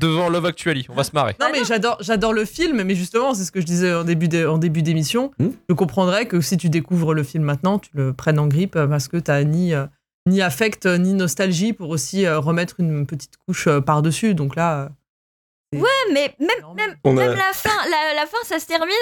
devant Love Actually. On va se marrer. Non, mais j'adore, j'adore le film, mais justement, c'est ce que je disais en début, de- en début d'émission. Hmm. Je comprendrais que si tu découvres le film maintenant, tu le prennes en grippe euh, parce que t'as ni, euh, ni affect, ni nostalgie pour aussi euh, remettre une petite couche par-dessus. Donc là. C'est- mais même, même, On a- même la fin, la, la fin, ça se termine.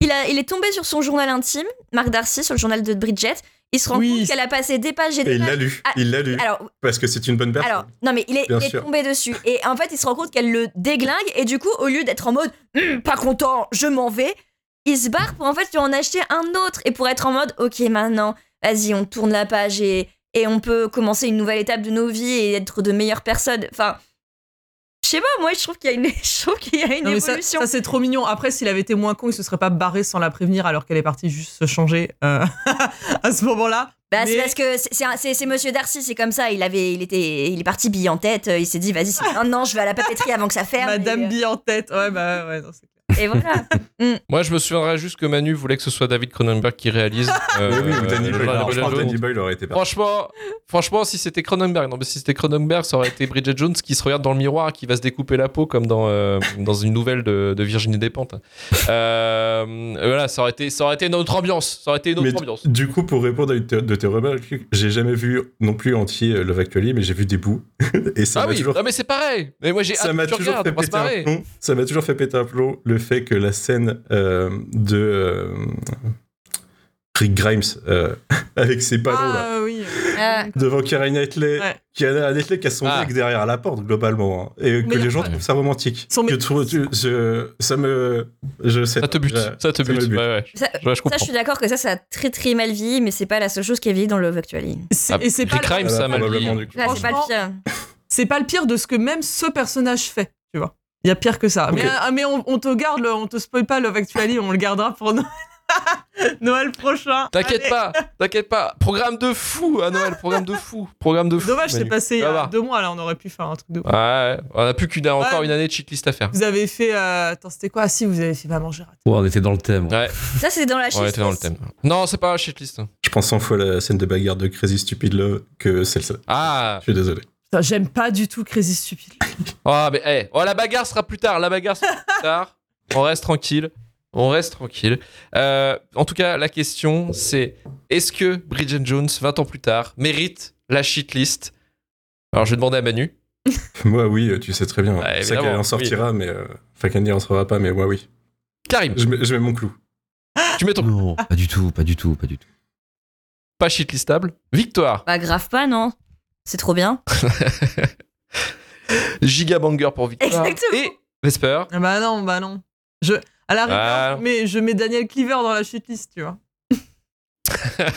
Il, a, il est tombé sur son journal intime, Marc Darcy, sur le journal de Bridget. Il se rend Oui. compte qu'elle a passé des pages et Et des il l'a pages. lu. Ah, Il l'a lu. Alors, Parce que c'est une bonne personne. Alors, non, mais il est, Bien il est sûr. tombé dessus. Et en fait, il se rend compte qu'elle le déglingue. Et du coup, au lieu d'être en mode Hum, pas content, je m'en vais, il se barre pour en fait lui en acheter un autre. Et pour être en mode ok, maintenant, vas-y, on tourne la page et, et on peut commencer une nouvelle étape de nos vies et être de meilleures personnes. Enfin, je sais pas, moi, je trouve qu'il y a une, je trouve qu'il y a une Non, mais ça, évolution. ça, c'est trop mignon. Après, s'il avait été moins con, il se serait pas barré sans la prévenir alors qu'elle est partie juste se changer euh, à ce moment-là. Bah, c'est parce que c'est- Monsieur Darcy, c'est comme ça. Il avait, il était, il est parti bille en tête. Il s'est dit, vas-y, c'est un an, je vais à la papeterie avant que ça ferme. Madame Et, euh, Bille en tête. Ouais, bah ouais, non, c'est. Et voilà. Moi, je me souviendrai juste que Manu voulait que ce soit David Cronenberg qui réalise. euh, Oui, oui, ou Danny Boyle. je pense Boyle aurait été. Franchement, franchement, si c'était Cronenberg, non, mais si c'était Cronenberg, ça aurait été Bridget Jones qui se regarde dans le miroir, et qui va se découper la peau comme dans euh, dans une nouvelle de, de Virginie Despentes. Euh, voilà, ça aurait été, ça aurait été une autre ambiance. Ça aurait été une autre Mais ambiance. du coup, pour répondre à une de tes remarques, j'ai jamais vu non plus entier euh, Love Actually, mais j'ai vu des bouts. Et ça ah m'a oui, toujours non, mais c'est pareil. Mais moi, j'ai ça m'a toujours fait péter un plomb. Ça m'a toujours fait péter un plomb le fait que la scène euh, de euh, Rick Grimes euh, avec ses panneaux là, Ah oui. Ah. devant Keira Knightley, Ouais. Keira Knightley qui a son Ah. mec derrière la porte globalement, hein, et que Mais les gens ouais. trouvent ça romantique. Son Que mec- tu- tu- je- ça me, je sais. Ça te bute, je- ça te bute. bute. Ouais, ouais. Ça, Ouais, je ça, comprends. je suis d'accord que ça, ça a très très mal vieilli, mais c'est pas la seule chose qui a vieilli dans Love Actually. Ah, et c'est pas, Rick le- Grimes, ça a mal vieilli. c'est pas le pire. c'est pas le pire de ce que même ce personnage fait, tu vois. Il y a pire que ça. Mais, ah, mais on, on te garde, le- on te spoil pas Love Actually, on le gardera pour Noël, Noël prochain. T'inquiète pas, t'inquiète pas. Programme de fou à Noël, programme de fou, programme de fou. Dommage, c'est passé il y a va. deux mois là, on aurait pu faire un truc de. ouf. Ouais, on a plus qu'une encore Ouais. une année de checklist à faire. Vous avez fait. euh, Attends, c'était quoi? Ah, si, vous avez fait j'ai raté. Ouais, on était dans le thème. Ouais, Ça, c'est dans la on était dans le thème. Non, c'est pas la checklist. Je pense 100 fois la scène de bagarre de Crazy Stupid Love que celle-ci. Ah, Je suis désolé. Putain, J'aime pas du tout Crazy Stupid. oh, mais hey. oh, la bagarre sera plus tard. La bagarre sera plus tard. On reste tranquille. On reste tranquille. Euh, en tout cas, la question, c'est est-ce que Bridget Jones, 20 ans plus tard, mérite la shitlist? Alors, je vais demander à Manu. Moi, oui, tu sais très bien. Ouais, c'est qu'elle en sortira, mais. Euh... Enfin, qu'elle n'y en sortira pas, mais moi, oui. Karim, Je mets, je mets mon clou. tu mets ton Non, pas du tout, pas du tout, pas du tout. pas shitlistable. Victoire. Bah, grave pas, non. C'est trop bien. Giga banger pour Victoire. Exactement. Et Vesper. Ah Bah non, bah non. Je, à la rigueur, Ah. mais je mets Daniel Cleaver dans la shitlist, tu vois.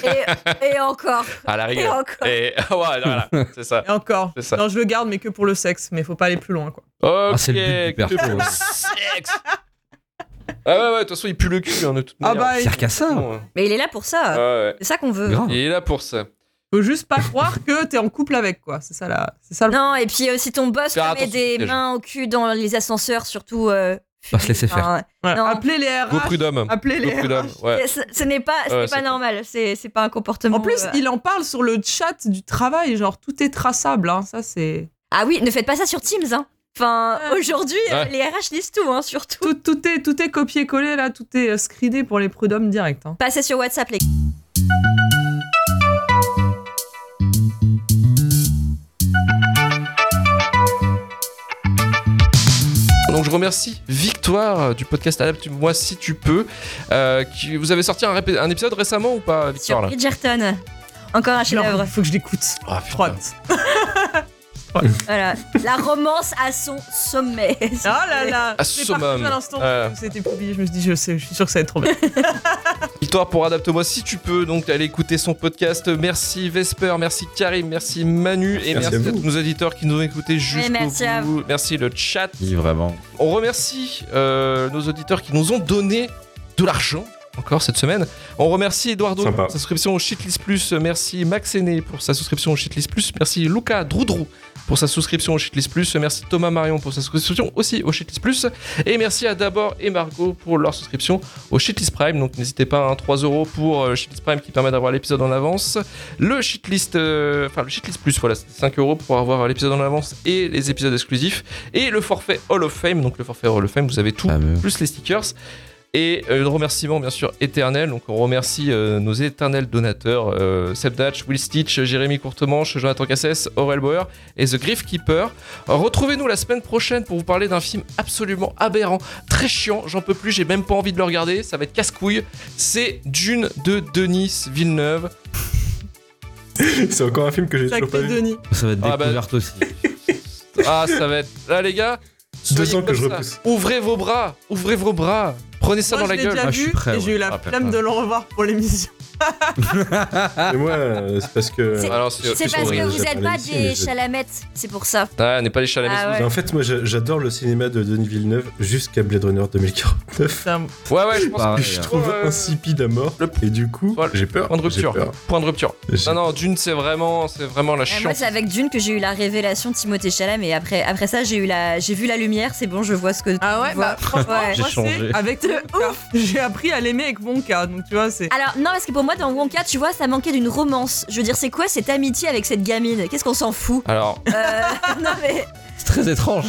Et, et encore. À la Et rigueur. encore. Et ouais, voilà, c'est ça. Et encore. Ça. Non, je le garde, mais que pour le sexe, mais faut pas aller plus loin, quoi. Ok, Ah, c'est le but du que pour le sexe. Ah ouais, ouais, de toute façon, il pue le cul, hein, de toute Ah manière. bah, il Sert qu'à ça. Ouais. Mais il est là pour ça. Ouais, C'est ça qu'on veut. Il est là pour ça. Faut juste pas croire que t'es en couple avec, quoi. C'est ça, la... c'est ça le Non, et puis euh, si ton boss te met des mains au cul dans les ascenseurs, surtout. Euh, Pas se laisser faire. enfin, Ouais, Non. Appelez les RH. Go prud'homme. Appelez Go les prud'homme, RH. ouais. ce, ce n'est pas, ce Ouais, n'est pas c'est normal. C'est c'est pas un comportement. En plus, euh, il en parle sur le chat du travail, genre tout est traçable, hein. Ça, c'est. Ah oui, ne faites pas ça sur Teams. Hein. Enfin, aujourd'hui, Ouais. les RH lisent tout, hein, surtout. Tout, tout est, tout est copié-collé, là. Tout est euh, screené pour les prud'hommes direct. Hein. Passez sur WhatsApp, les remercie Victoire du podcast Adapte-moi si tu peux. Euh, qui, vous avez sorti un, épisode récemment ou pas, Victoire sur Bridgerton. Encore un chef-d'œuvre. faut que je l'écoute. Ah, Voilà. La romance à son sommet. Oh là là À summum. à l'instant c'était publié. Je me suis dit, je, sais, je suis sûr que ça va être trop bien. Victoire pour Adapte-moi si tu peux. Donc allez écouter son podcast. Merci Vesper, merci Karim, merci Manu et Merci à à, vous. tous nos auditeurs qui nous ont écoutés jusqu'au merci à bout. Merci le chat. Oui, vraiment. On remercie euh, nos auditeurs qui nous ont donné de l'argent. Encore cette semaine. On remercie Eduardo Sympa. pour sa souscription au Shitlist Plus. Merci Max Aîné pour sa souscription au Shitlist Plus. Merci Luca Droudrou pour sa souscription au Shitlist Plus. Merci Thomas Marion pour sa souscription aussi au Shitlist Plus. Et merci à D'abord et Margot pour leur souscription au Shitlist Prime. Donc n'hésitez pas, hein, 3 euros pour euh, Shitlist Prime qui permet d'avoir l'épisode en avance. Le Shitlist, euh, enfin le Shitlist Plus, voilà, c'est 5 euros pour avoir l'épisode en avance et les épisodes exclusifs. Et le forfait Hall of Fame. Donc le forfait Hall of Fame, vous avez tout plus les stickers. Et euh, le remerciement, bien sûr, éternel. Donc, on remercie euh, nos éternels donateurs euh, Seb Datch, Will Stitch, Jérémy Courtemanche, Jonathan Cassès, Aurel Bauer et The Griff Keeper. Retrouvez-nous la semaine prochaine pour vous parler d'un film absolument aberrant, très chiant. J'en peux plus, j'ai même pas envie de le regarder. Ça va être casse-couille. C'est Dune de Denis Villeneuve. C'est encore un film que j'ai toujours pas vu. Denis. Ça va être Ah bah- découverte aussi. Ah, ça va être. Là, les gars, Deux ans que je ça. repousse. Ouvrez vos bras, ouvrez vos bras. Prenez ça Moi, dans je la gueule. déjà Ah, je suis vu prêt, et j'ai eu la Ah, putain. flemme de le revoir pour l'émission. Et moi, euh, c'est parce que. C'est- parce que vous j'ai êtes pas des chalamettes, c'est pour ça. Ah, on n'est pas à la Ah. Mais En fait, moi, j'a- j'adore le cinéma de Denis Villeneuve jusqu'à Blade Runner 2049. Ça- Ouais, ouais, je pense Pareil, que je trouve Ouais. insipide à mort. Le- Et du coup, Voilà. j'ai peur. Point de rupture. peur. Point de rupture. Non, non, Dune, c'est vraiment, c'est vraiment la Euh, moi, chiante. c'est avec Dune que j'ai eu la révélation de Timothée Chalamet. Et après, après ça, j'ai eu la, j'ai vu la lumière. C'est bon, je vois ce que. Ah ouais, bah franchement, Ouais. J'ai moi, changé. c'est avec. J'ai appris à l'aimer avec Wonka, donc tu vois, c'est. Alors non, parce que pour moi, dans Wonka, tu vois, ça manquait d'une romance. Je veux dire, c'est quoi cette amitié avec cette gamine? Qu'est-ce qu'on s'en fout? Alors, Euh, Non mais, C'est très étrange.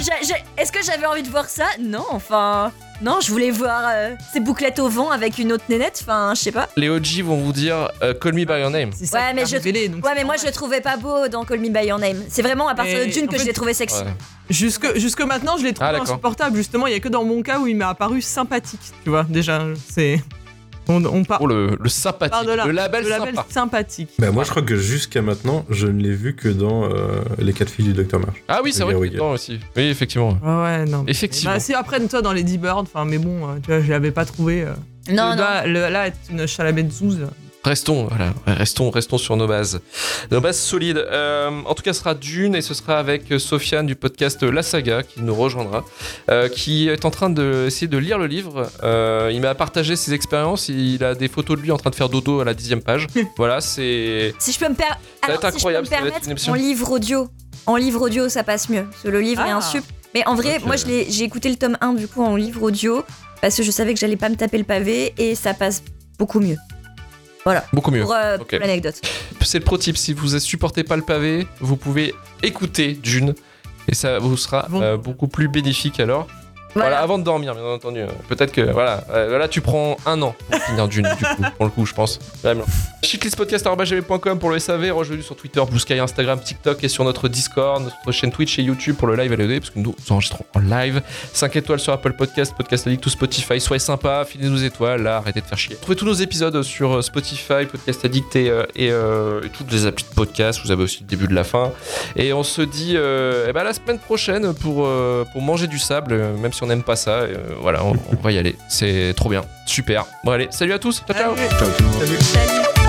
est-ce que j'avais envie de voir ça? Non, enfin, non, je voulais voir euh, ces bouclettes au vent avec une autre nénette. Enfin, je sais pas. les OG vont vous dire euh, Call Me By Your Name. C'est ça Ouais, qui mais m'a je- révélé, donc Ouais, c'est mais moi, je le trouvais pas beau dans Call Me by Your Name. C'est vraiment à partir Et de en que fait- je l'ai trouvé sexy. Ouais. Jusque, jusque maintenant, je l'ai trouvé Ah, d'accord. insupportable. Justement, il y a que dans mon cas où il m'a apparu sympathique. Tu vois, déjà, c'est. On, on part Oh, le, le sympathique. de là. Le label le label sympa. sympathique. Bah, moi, je crois que jusqu'à maintenant, je ne l'ai vu que dans euh, Les 4 filles du Docteur March. Ah oui, c'est vrai Oui, que oui. dedans aussi. Oui, effectivement. Ouais, ouais, non. Effectivement. Bah, si après, toi, dans les D-Bird, enfin, mais bon, euh, tu vois, je l'avais pas trouvé. euh, Non, le- non. Là, là, est une Chalamet Zouz. Restons, voilà, restons, restons sur nos bases. Nos bases solides. Euh, en tout cas, ce sera Dune et ce sera avec Sofiane du podcast La Saga qui nous rejoindra, euh, qui est en train d'essayer de lire le livre. Euh, il m'a partagé ses expériences. Il a des photos de lui en train de faire dodo à la dixième page. voilà, c'est. Si je peux me, per- Alors, si je peux me permettre, en livre audio, en livre audio, ça passe mieux. Parce que le livre est Ah. un sup. Mais en vrai, moi, j'ai écouté le tome 1 du coup en livre audio parce que je savais que j'allais pas me taper le pavé et ça passe beaucoup mieux. Voilà. Beaucoup mieux. Pour, euh, pour l'anecdote. C'est le pro tip. Si vous ne supportez pas le pavé, vous pouvez écouter Dune. Et ça vous sera Bon. euh, beaucoup plus bénéfique alors. Voilà. Avant de dormir, bien entendu. Peut-être que, voilà, euh, là, tu prends un an pour finir Dune, du coup, pour le coup, je pense. Vraiment. Shitlistpodcast.com pour le SAV, rejoignez-nous sur Twitter, Blue Sky, Instagram, TikTok et sur notre Discord, notre chaîne Twitch et YouTube pour le live LED, parce que nous enregistrons en live. 5 étoiles sur Apple Podcast, Podcast Addict ou Spotify. Soyez sympa, filez-nous étoiles, là, arrêtez de faire chier. Trouvez tous nos épisodes sur euh, Spotify, Podcast Addict et, euh, et, euh, et toutes les applis de podcast. Vous avez aussi le début de la fin. Et on se dit euh, eh ben, la semaine prochaine pour, pour manger du sable, même si on n'aime pas ça. euh, voilà, on, on va y aller. C'est trop bien. Super. Bon, allez, salut à tous. Ciao, ciao. Salut.